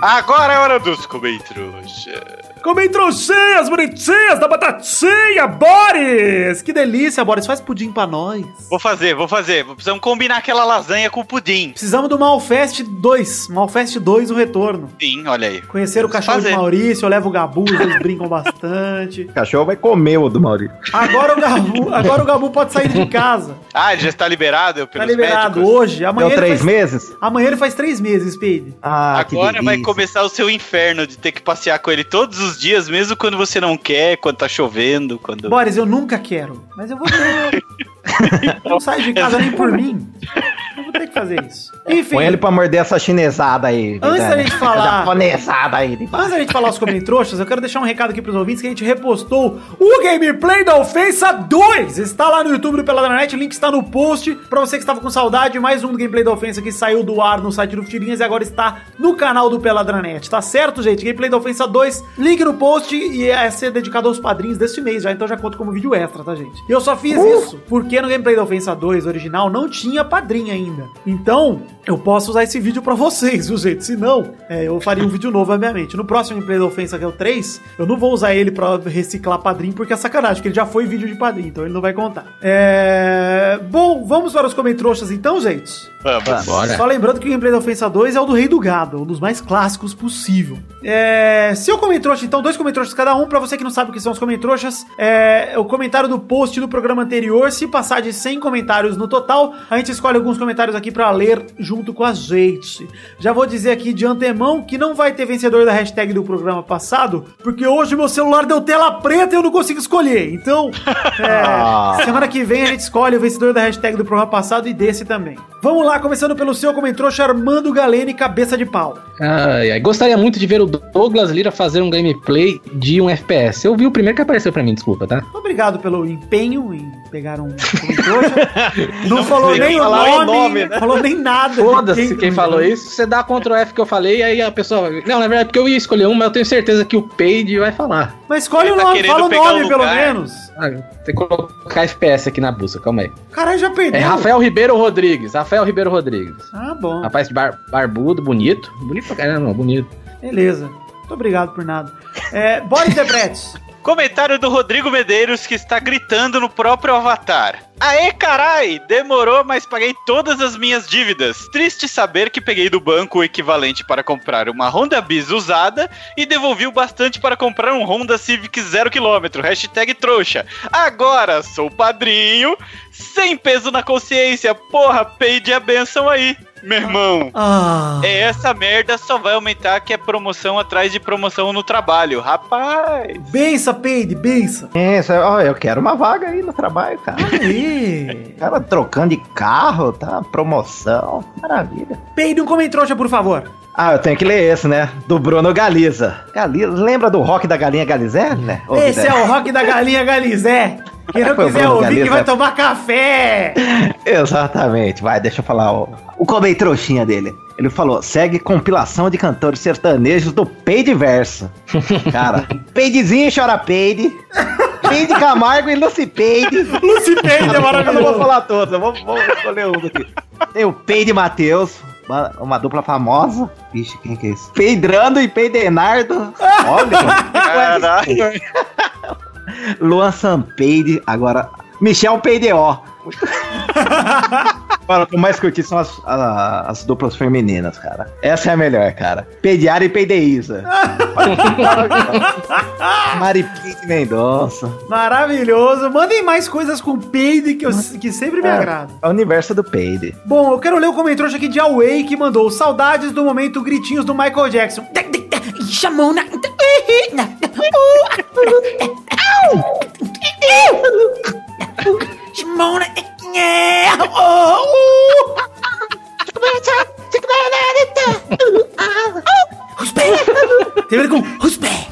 Agora é hora dos comentários. Comem trouxinhas bonitinhas da batatinha, Boris! Que delícia, Boris. Faz pudim pra nós. Vou fazer, vou fazer. Precisamos combinar aquela lasanha com o pudim. Precisamos do Malfest 2. Malfest 2, o retorno. Sim, olha aí. Conhecer o cachorro fazer. de Maurício, eu levo o Gabu, eles brincam bastante. [laughs] O cachorro vai comer o do Maurício. Agora o Gabu, agora o Gabu pode sair de casa. Ah, ele já está liberado Tá pelos liberado médicos? hoje. Amanhã Deu ele três faz... meses? Amanhã ele faz três meses, Speed. Ah, que Agora vai começar o seu inferno de ter que passear com ele todos os dias, mesmo quando você não quer, quando tá chovendo, quando... Boris, eu nunca quero, mas eu vou ter. [laughs] Não saio de casa nem por mim. Eu vou ter que fazer isso. Enfim. Põe ele pra morder essa chinesada aí. Antes da gente falar- japonesada aí. Antes da gente falar os [laughs] comentários, eu quero deixar um recado aqui pros ouvintes que a gente repostou o gameplay da Ofensa 2. Está lá no YouTube do Peladranet, o link está no post. Pra você que estava com saudade, mais um do gameplay da Ofensa que saiu do ar no site do Futirinhas e agora está no canal do Peladranet. Tá certo, gente? Gameplay da Ofensa 2, link no post e é ser dedicado aos padrinhos deste mês já, então já conto como vídeo extra, tá, gente? E eu só fiz isso porque no gameplay da Ofensa 2 original não tinha padrinho ainda. Então, eu posso usar esse vídeo pra vocês, viu, gente? Se não, é, eu faria um vídeo novo, obviamente. No próximo gameplay da Ofensa, que é o 3, eu não vou usar ele pra reciclar padrinho, porque é sacanagem, porque ele já foi vídeo de padrinho, então ele não vai contar. É... Bom, vamos para os comentários então, gente? Vamos. Bora. Só lembrando que o gameplay da Ofensa 2 é o do Rei do Gado, um dos mais clássicos possível. É... Seu comentário, então, dois comentários cada um. Pra você que não sabe o que são os comentários, é o comentário do post do programa anterior. Se passar de 100 comentários no total, a gente escolhe alguns comentários aqui pra ler junto com a gente. Já vou dizer aqui de antemão que não vai ter vencedor da hashtag do programa passado, porque hoje meu celular deu tela preta e eu não consigo escolher. Então, [laughs] é, semana que vem a gente escolhe o vencedor da hashtag do programa passado e desse também. Vamos lá, começando pelo seu comentrouxa Armando Galene, cabeça de pau. Ai, ai. Gostaria muito de ver o Douglas Lira fazer um gameplay de um FPS. Eu vi o primeiro que apareceu pra mim, desculpa, tá? Obrigado pelo empenho em pegar um comentrouxa. [laughs] Não, falou nem o nome, nome, né? falou nem nada. Foda-se quem falou isso. Você dá Ctrl F que eu falei, aí a pessoa. Não, na verdade, porque eu ia escolher um, mas eu tenho certeza que o Paid vai falar. Mas escolhe o tá nome, fala o nome pelo menos. Ah, tem que colocar FPS aqui na busca, calma aí. Caralho, já perdeu. É Rafael Ribeiro Rodrigues. Rafael Ribeiro Rodrigues. Ah, bom. Rapaz de bar- barbudo, bonito. Bonito pra caramba, bonito. Beleza. Muito obrigado por nada. É, Boris Debretes. [laughs] Comentário do Rodrigo Medeiros que está gritando no próprio avatar. Aê, carai! Demorou, mas paguei todas as minhas dívidas. Triste saber que peguei do banco o equivalente para comprar uma Honda Bis usada e devolvi o bastante para comprar um Honda Civic 0km. Hashtag trouxa. Agora sou padrinho, sem peso na consciência. Porra, peide a benção aí, meu irmão. Ah. É, essa merda só vai aumentar que é promoção atrás de promoção no trabalho. Rapaz! Bença, Peide, bença. Isso, ó, eu quero uma vaga aí no trabalho, cara. Aí. Cara, trocando de carro, tá? Promoção. Maravilha. Peide um comentrouxa, por favor. Ah, eu tenho que ler esse, né? Do Bruno Galiza. Galiza, lembra do rock da galinha Galizé, né? Ô, Esse é o rock da galinha Galizé. Quem não [laughs] quiser ouvir, que Galizé. vai tomar café. [laughs] Exatamente, vai, deixa eu falar o, o comei trouxinha dele. Ele falou: segue compilação de cantores sertanejos do Peide Verso. [laughs] Cara, Peidezinho chora Peide, Peide Camargo e Lucy Peide. Lucy Peide é Eu não vou maravilhoso. falar todos, eu vou, vou escolher um aqui. Tem o Peide Matheus, uma, uma dupla famosa. Vixe, quem que é esse? Peidrando e Peidenardo. Olha, Caralho! Luan Sampeide, agora Michel Peideó. [laughs] Agora, o que eu mais curti são as, a- as duplas femininas, cara. Essa é a melhor, cara. Peidiara e Peideiza. [laughs] Mari Peide Mendonça. Maravilhoso. Mandem mais coisas com Peide que, eu, que sempre me É. agrada. É o universo do Peide. Bom, eu quero ler o comentário aqui de Away que mandou saudades do momento gritinhos do Michael Jackson. Chamou na. Chamou na. Tem a ver com os pés.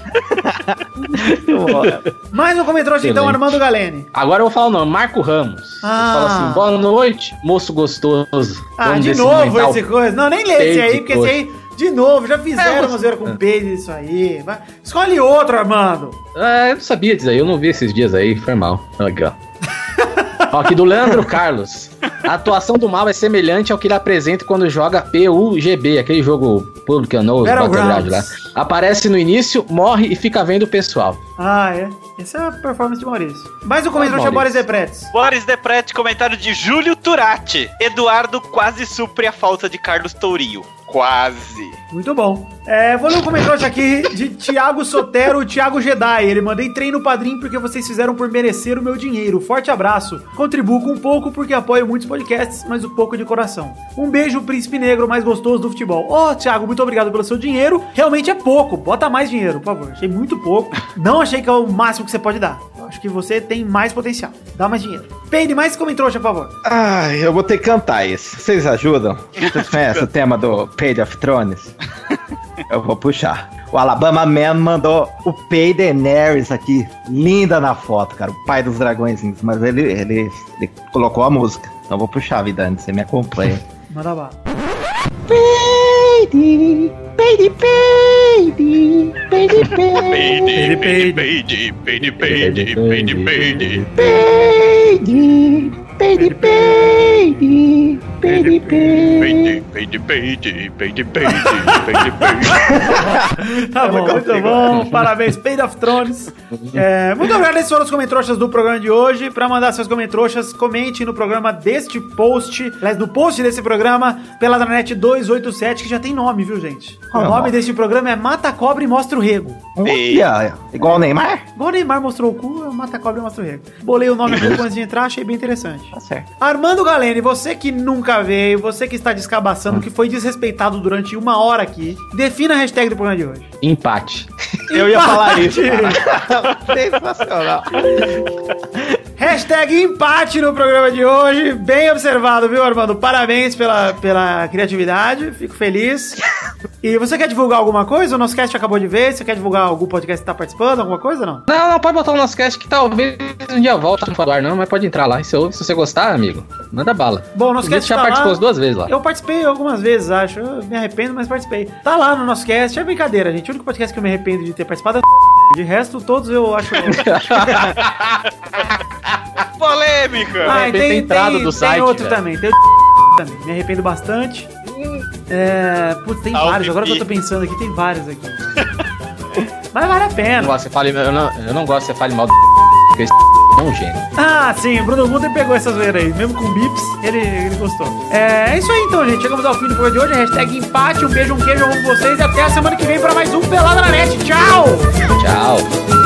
Mais um comentário então. Armando Galene. Agora eu vou falar o nome, Marco Ramos. Ah. Ele fala assim: boa noite, moço gostoso. Ah, de novo esse coisa. Não, nem lê esse aí, porque esse aí, de novo, já fizeram É, uma zoeira com [laughs] peide isso aí. Vai. Escolhe outro, Armando. Ah, eu não sabia disso aí, eu não vi esses dias aí, foi mal. Legal. [laughs] Ó, aqui do Leandro Carlos. A atuação do mal é semelhante ao que ele apresenta quando joga PUGB, aquele jogo Public Knows Battlegrounds. lá. Aparece no início, morre e fica vendo o pessoal. Ah, é. Essa é a performance de Maurício. Mais um comentário de Boris. Depretes. Boris Deprete, comentário de Júlio Turati. Eduardo quase supre a falta de Carlos Tourinho. Quase. Muito bom. É, vou ler um comentário aqui de Thiago Sotero, Thiago Jedi. Ele mandei treino padrinho porque vocês fizeram por merecer o meu dinheiro. Forte abraço. Contribuo com um pouco porque apoio muitos podcasts, mas um pouco de coração. Um beijo, príncipe negro mais gostoso do futebol. Ô, Thiago, muito obrigado pelo seu dinheiro. Realmente é pouco. Bota mais dinheiro, por favor. Achei muito pouco. Não achei que é o máximo que você pode dar. Eu acho que você tem mais potencial. Dá mais dinheiro. Peide mais comentário, por favor. Ai, eu vou ter que cantar isso. Vocês ajudam? [laughs] Vocês conhecem o tema do Page of Thrones? [laughs] Eu vou puxar. O Alabama Man mandou o Pay Daenerys aqui. Linda na foto, cara. O pai dos dragõezinhos. Mas ele, ele, ele colocou a música. Então vou puxar, Vidani. Você me acompanha. [laughs] Manda bala. Peide, peide, peide, peide, peide, Peide, peide, peide, peide, peide, peide, peide. peide, peide, peide, peide, peide. Peide, peide, peide, peide, peide, peide, peide. Tá bom, muito bom. Parabéns, Paid of Thrones. É, muito obrigado. Esses foram os comentroxas do programa de hoje. Pra mandar seus comentroxas, comente no programa deste post. Aliás, no post desse programa, Peladranet 287, que já tem nome, viu, gente? O é nome nome? deste programa é Mata Cobra e Mostra o Rego. Olha, igual o Neymar? Igual o Neymar mostrou o cu, Mata Cobra e Mostra o Rego. Bolei o nome aqui antes de entrar, achei bem interessante. Tá certo. Armando Galene, você que nunca veio, você que está descabaçando, que foi desrespeitado durante uma hora aqui, defina a hashtag do programa de hoje. Empate. [laughs] Eu ia falar isso. [laughs] Sensacional. [laughs] Hashtag empate no programa de hoje. Bem observado, viu, Armando? Parabéns pela, pela criatividade. Fico feliz. E você quer divulgar alguma coisa? O nosso cast acabou de ver. Você quer divulgar algum podcast que tá participando? Alguma coisa não? Não, não, pode botar o nosso cast que talvez um dia volta no falar, não, mas pode entrar lá. E se, se você gostar, amigo, manda bala. Bom, o nosso Você cast já tá participou lá. as duas vezes lá. Eu participei algumas vezes, acho. Eu me arrependo, mas participei. Tá lá no nosso cast. É brincadeira, gente. O único podcast que eu me arrependo de ter participado é [laughs] De resto, todos eu acho. [laughs] [laughs] Polêmica! Ah, tem tem, entrada tem, do tem site, outro velho. também. Tem o também. Me arrependo bastante. É. Putz, tem vários. Agora que eu tô que- pensando aqui, tem vários aqui. [laughs] Mas vale a Eu não pena. gosto, você fale, eu, não, eu não gosto que você fale mal do porque esse é um gênio. Ah, sim, o Bruno Guter pegou essa zoeira aí. Mesmo com bips, ele, ele gostou. É, é isso aí então, gente. Chegamos ao fim do programa de hoje. Hashtag empate. Um beijo, um queijo, eu amo vocês. E até a semana que vem pra mais um Pelada na Net. Tchau! Tchau.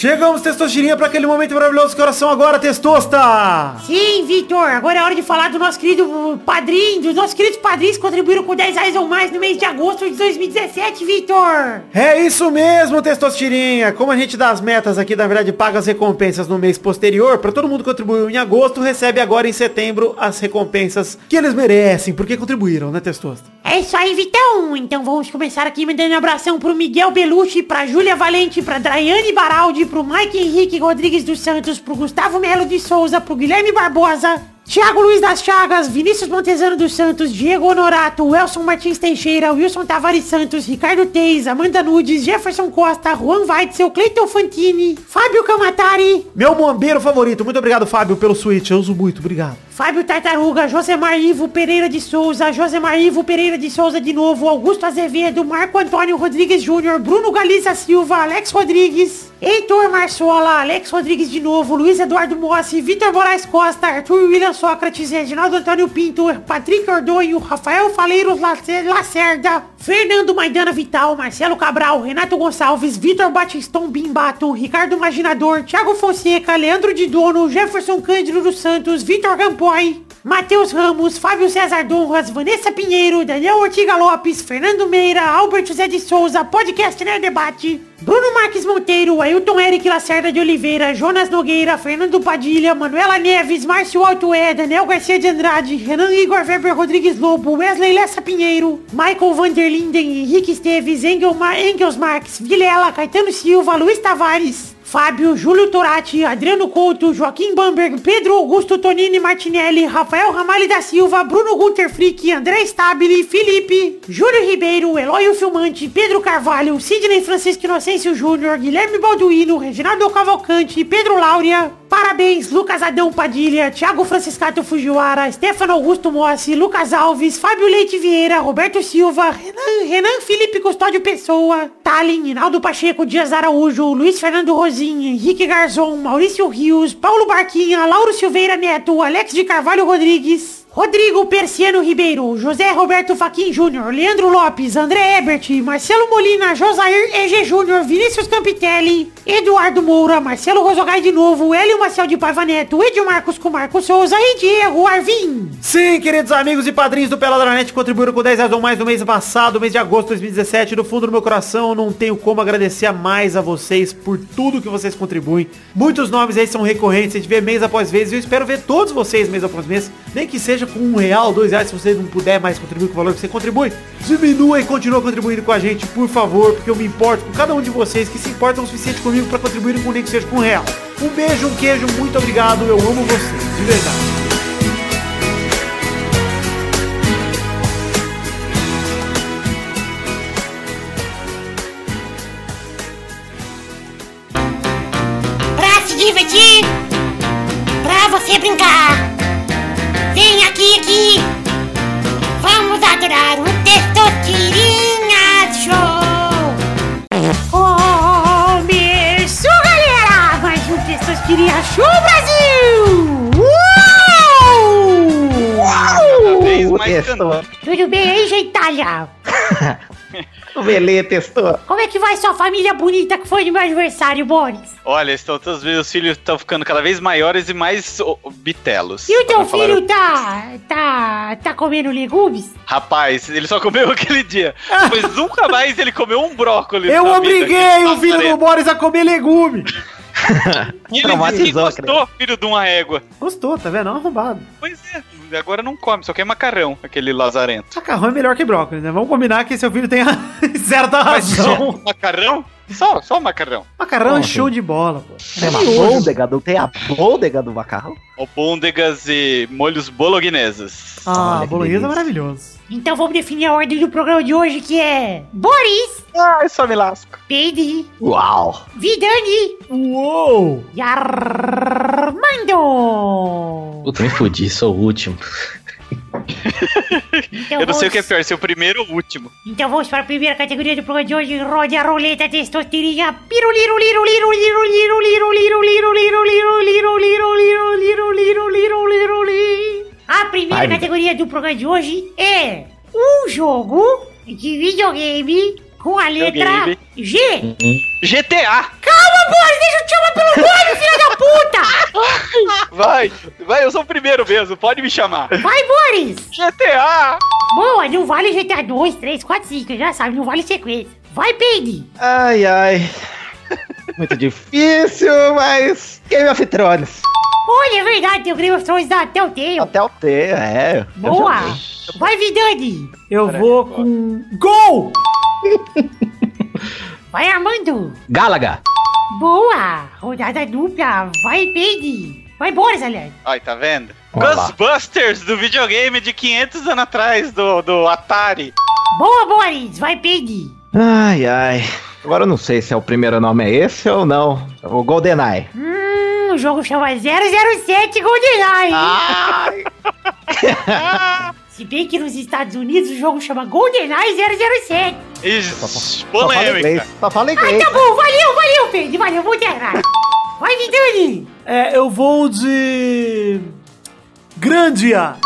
Chegamos, Testosterinha, para aquele momento maravilhoso. Que oração agora, Testosta? Sim, Vitor, agora é hora de falar do nosso querido padrinho, dos nossos queridos padrinhos que contribuíram com 10 reais ou mais no mês de agosto de 2017, Vitor. É isso mesmo, Testosterinha. Como a gente dá as metas aqui, na verdade, paga as recompensas no mês posterior, para todo mundo que contribuiu em agosto, recebe agora em setembro as recompensas que eles merecem, porque contribuíram, né, Testosta? É isso aí, Vitão. Então vamos começar aqui mandando um abração pro Miguel Belucci, pra Júlia Valente, pra Draiane Baraldi, pro Mike Henrique Rodrigues dos Santos, pro Gustavo Melo de Souza, pro Guilherme Barbosa, Thiago Luiz das Chagas, Vinícius Montezano dos Santos, Diego Honorato, Welson Martins Teixeira, Wilson Tavares Santos, Ricardo Teis, Amanda Nudes, Jefferson Costa, Juan Weitzel, Cleiton Fantini, Fábio Camatari, Meu bombeiro favorito. Muito obrigado, Fábio, pelo switch. Eu uso muito, obrigado. Fábio Tartaruga, Josemar Ivo Pereira de Souza, Josemar Ivo Pereira de Souza de novo, Augusto Azevedo, Marco Antônio Rodrigues Júnior, Bruno Galiza Silva, Alex Rodrigues, Heitor Marçola, Alex Rodrigues de novo, Luiz Eduardo Mossi, Vitor Moraes Costa, Arthur William Sócrates, Reginaldo Antônio Pinto, Patrick Ordonho, Rafael Faleiros Lacer- Lacerda, Fernando Maidana Vital, Marcelo Cabral, Renato Gonçalves, Vitor Batistão Bimbato, Ricardo Imaginador, Thiago Fonseca, Leandro de Dono, Jefferson Cândido dos Santos, Vitor Campoy, Matheus Ramos, Fábio César Donras, Vanessa Pinheiro, Daniel Ortiga Lopes, Fernando Meira, Albert José de Souza, Podcast Nerd Debate, Bruno Marques Monteiro, Ailton Eric Lacerda de Oliveira, Jonas Nogueira, Fernando Padilha, Manuela Neves, Márcio Altoé, Daniel Garcia de Andrade, Renan Igor Weber Rodrigues Lobo, Wesley Lessa Pinheiro, Michael Vanderlinden, Henrique Esteves, Engel Ma Engels Marques, Vilela, Caetano Silva, Luiz Tavares, Fábio, Júlio Torati, Adriano Couto, Joaquim Bamberg, Pedro Augusto Tonini Martinelli, Rafael Ramalho da Silva, Bruno Gunter Frick, André Stabile, Felipe, Júlio Ribeiro, Eloy Filmante, Pedro Carvalho, Sidney Francisco Inocêncio Júnior, Guilherme Balduino, Reginaldo Cavalcante, Pedro Láurea, Parabéns, Lucas Adão Padilha, Thiago Franciscato Fujiwara, Stefano Augusto Mossi, Lucas Alves, Fábio Leite Vieira, Roberto Silva, Renan, Renan Felipe Custódio Pessoa, Talin, Hinaldo Pacheco Dias Araújo, Luiz Fernando Henrique Garzon, Maurício Rios, Paulo Barquinha, Lauro Silveira Neto, Alex de Carvalho Rodrigues, Rodrigo Persiano Ribeiro, José Roberto Faquin Júnior, Leandro Lopes, André Ebert, Marcelo Molina, Josair EG Júnior, Vinícius Campitelli, Eduardo Moura, Marcelo Rosogai de novo, Hélio Maciel de Paiva Neto, Edio Marcos com Marcos Souza e Diego Arvim. Sim, queridos amigos e padrinhos do Peladranet contribuíram com 10 reais ou mais no mês passado, mês de agosto de 2017. Do fundo do meu coração, não tenho como agradecer mais a vocês por tudo que vocês contribuem. Muitos nomes aí são recorrentes, a gente vê mês após mês e eu espero ver todos vocês mês após mês, nem que seja com um real, dois reais, se você não puder mais contribuir com o valor que você contribui. Diminua e continua contribuindo com a gente, por favor, porque eu me importo com cada um de vocês que se importam o suficiente comigo para contribuírem com nem que seja com um real. Um beijo, um queijo, muito obrigado, eu amo vocês, de verdade. Divertir, pra você brincar. Vem aqui, aqui. Vamos adorar o Testosterinha Show. Começou, galera! Mais um Testosterinha Show Brasil! Uou! Cada vez mais. Tudo bem aí, gentalha? [laughs] O Belê testou. Como é que vai sua família bonita que foi no meu aniversário, Boris? Olha, estão todos os filhos estão ficando cada vez maiores e mais oh, bitelos. E o teu filho tá. tá. tá comendo legumes? Rapaz, ele só comeu [laughs] aquele dia. Pois [laughs] nunca mais ele comeu um brócolis. Eu obriguei o filho do lazarento. Boris a comer legume. [laughs] E ele disse que gostou, filho de uma égua. Gostou, tá vendo? É um arrombado. Pois é, agora não come, só quer macarrão, aquele lazarento. Macarrão é melhor que brócolis, né? Vamos combinar que seu filho tem a certa razão. Macarrão? Só, só macarrão. Macarrão é show de bola, pô. Tem uma bôndega, não tem a bôndega do macarrão? Albôndegas e molhos bologneses. Ah, bolonhesa é maravilhoso. Então vamos definir a ordem do programa de hoje, que é. Boris, Ai, só me lasco. Peide, Uau! Vidani Uou! e Armando. Puta, me fudi, sou o último então eu não sei o que é pior, se é o primeiro ou o último. Então vamos para a primeira categoria do programa de hoje. Rode a roleta testosterinha. A primeira categoria do programa de hoje é um jogo de videogame com a letra. G. GTA! Calma, Boris, deixa eu te chamar pelo nome, filha da puta! [laughs] Vai, vai, eu sou o primeiro mesmo, pode me chamar. Vai, Boris! GTA! Boa, não vale GTA 2, 3, 4, 5, já sabe, não vale sequência. Vai, Peide! Ai, ai. [laughs] Muito difícil, mas. Game of Thrones. Olha, é verdade, tem o Game of Thrones da Telltale. Até o T, é. Boa! Vai, Vidani! Eu vou com. Gol! [laughs] Vai, Armando! Galaga. Boa! Rodada dupla! Vai, Peide! Vai, Boris, aliás! Ai, tá vendo? Vamos lá. Ghostbusters do videogame de 500 anos atrás, do, do Atari. Boa, Boris! Vai, Peide! Ai, ai. Agora eu não sei se é o primeiro nome é esse ou não. O GoldenEye. Hum, o jogo chama 007 GoldenEye! Ai! [laughs] Se bem que nos Estados Unidos o jogo chama GoldenEye 007. Só fala polêmica. inglês. Só fala Ah, inglês. tá bom, valeu, valeu, Pedro, valeu, vou errar. Vai, Vidani! É, eu vou de. Grandia!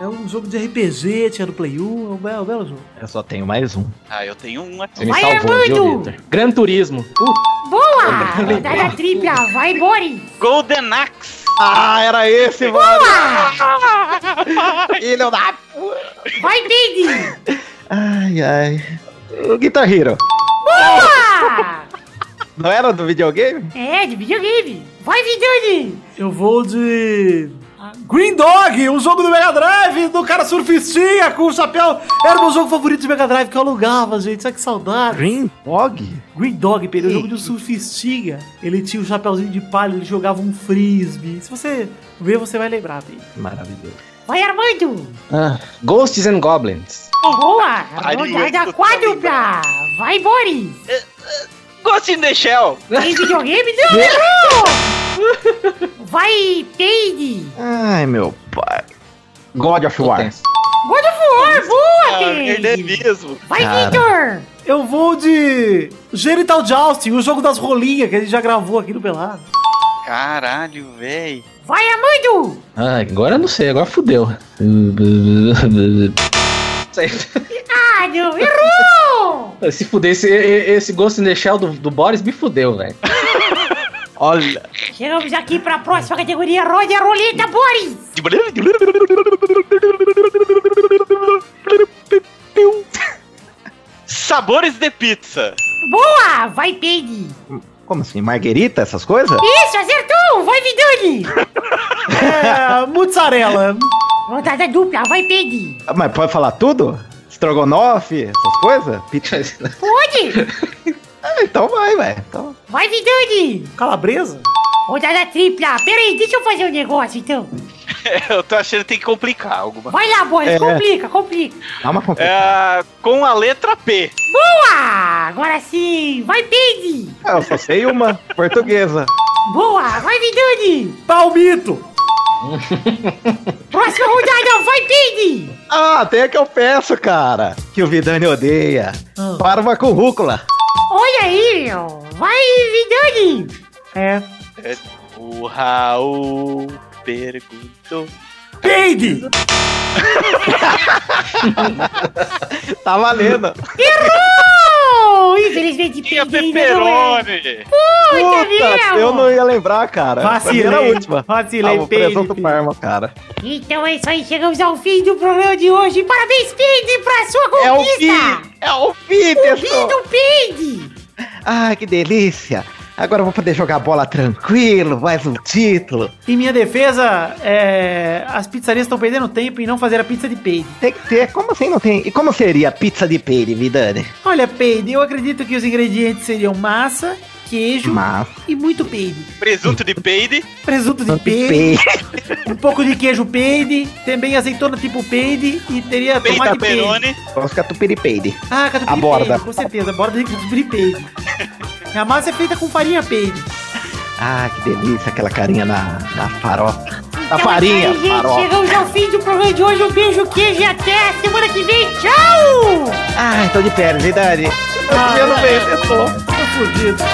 É um jogo de RPG, tinha no Play 1, é um belo, é belo jogo. Eu só tenho mais um. Ah, eu tenho um aqui. Você me Vai, salvou, viu, Armando. Vitor? Gran Turismo. Uh, Boa! Rodada tripla, vai, Boris! Golden Axe. Ah, era esse, mano. Boa! [laughs] Filho da. Vai, Pedro! Ai, ai. O Guitar Hero. Boa! Não era do videogame? É, de videogame. Vai, Vidani! Eu vou de. Green Dog, um jogo do Mega Drive, do cara surfistinha com o chapéu. Era o meu jogo favorito de Mega Drive que eu alugava, gente. Sabe que saudade? Green Dog? Green Dog, Pedro, é um jogo de um surfistinha. Ele tinha um chapéuzinho de palha, ele jogava um frisbee. Se você ver, você vai lembrar, Pedro. Maravilhoso. Vai, Armando! ah, Ghosts and Goblins. Boa! Rodada quádrupla! Vai, Boris! Ghost in the Shell. Tem videogame? [laughs] Não, errou! Vai, Peide! Ai, meu pai. God of War. God of War, boa, Ah, mesmo. Vai. Vitor! Eu vou de. Genital Jousting, o jogo das rolinhas que a gente já gravou aqui no Pelado. Caralho, véi. Vai, Armando! Ah, agora eu não sei, agora fudeu. Ah, não, [laughs] errou! Se fuder, esse, esse Ghost in the Shell do, do Boris me fudeu, velho. [laughs] Olha. Chegamos aqui para a próxima categoria. Rode a roleta, Boris! Sabores de pizza. Boa! Vai, Peide! Como assim? Marguerita, essas coisas? Isso, acertou! Vai, Vidani! É, mozzarella. Rodada dupla, vai, Peide! Ah, Mas pode falar tudo? Estrogonofe, essas coisas? Pizza. Pode! [laughs] Ah, então vai, velho. Então... Vai, Vidani! Calabresa? Rodada tripla. Pera aí, deixa eu fazer um negócio, então. [laughs] Eu tô achando que tem que complicar alguma. Vai lá, Boris, É. complica, complica. Dá uma complicada. É, com a letra P. Boa! Agora sim! Vai, Peide! Ah, eu só sei uma. [laughs] Portuguesa. Boa! Vai, Vidani! Palmito. Próxima rodada, vai, Peide! Ah, tem a que eu peço, cara. Que o Vidani odeia. Ah. Parva com rúcula. Olha aí, meu! Vai, Vidani! É. O Raul perguntou. Peide. [laughs] Tá valendo. Errou! Infelizmente, Tinha não é. pepperoni. Puta, Puta, eu não ia lembrar, cara. Vacilei. Era a última. Vacilei, ah, presunto parma, cara. Então é isso aí, chegamos ao fim do programa de hoje. Parabéns, Peide, pra sua É o conquista! fim! É o fim, o fim do Peide! Ah, que delícia! Agora eu vou poder jogar bola tranquilo, mais um título. Em minha defesa, é, as pizzarias estão perdendo tempo em não fazer a pizza de peide. Tem que ter, como assim não tem? E como seria a pizza de peide, Vidani? Olha, peide, eu acredito que os ingredientes seriam massa, queijo Mas, e muito peide. Presunto de peide. Presunto de peide, peide. um pouco de queijo peide, também azeitona tipo peide e teria Peide tomate peide. Vamos catupiry peide. Ah, catupiry A borda. peide, com certeza, borda de catupiry peide. A massa é feita com farinha peide. Ah, que delícia, aquela carinha na, na farofa. Na Então farinha, é aí, gente. farofa. Chegamos ao fim do programa de hoje. Um beijo, queijo e até semana que vem. Tchau! Ai, tô de férias, Vidani. Ah, Eu não vejo, Tô fudido.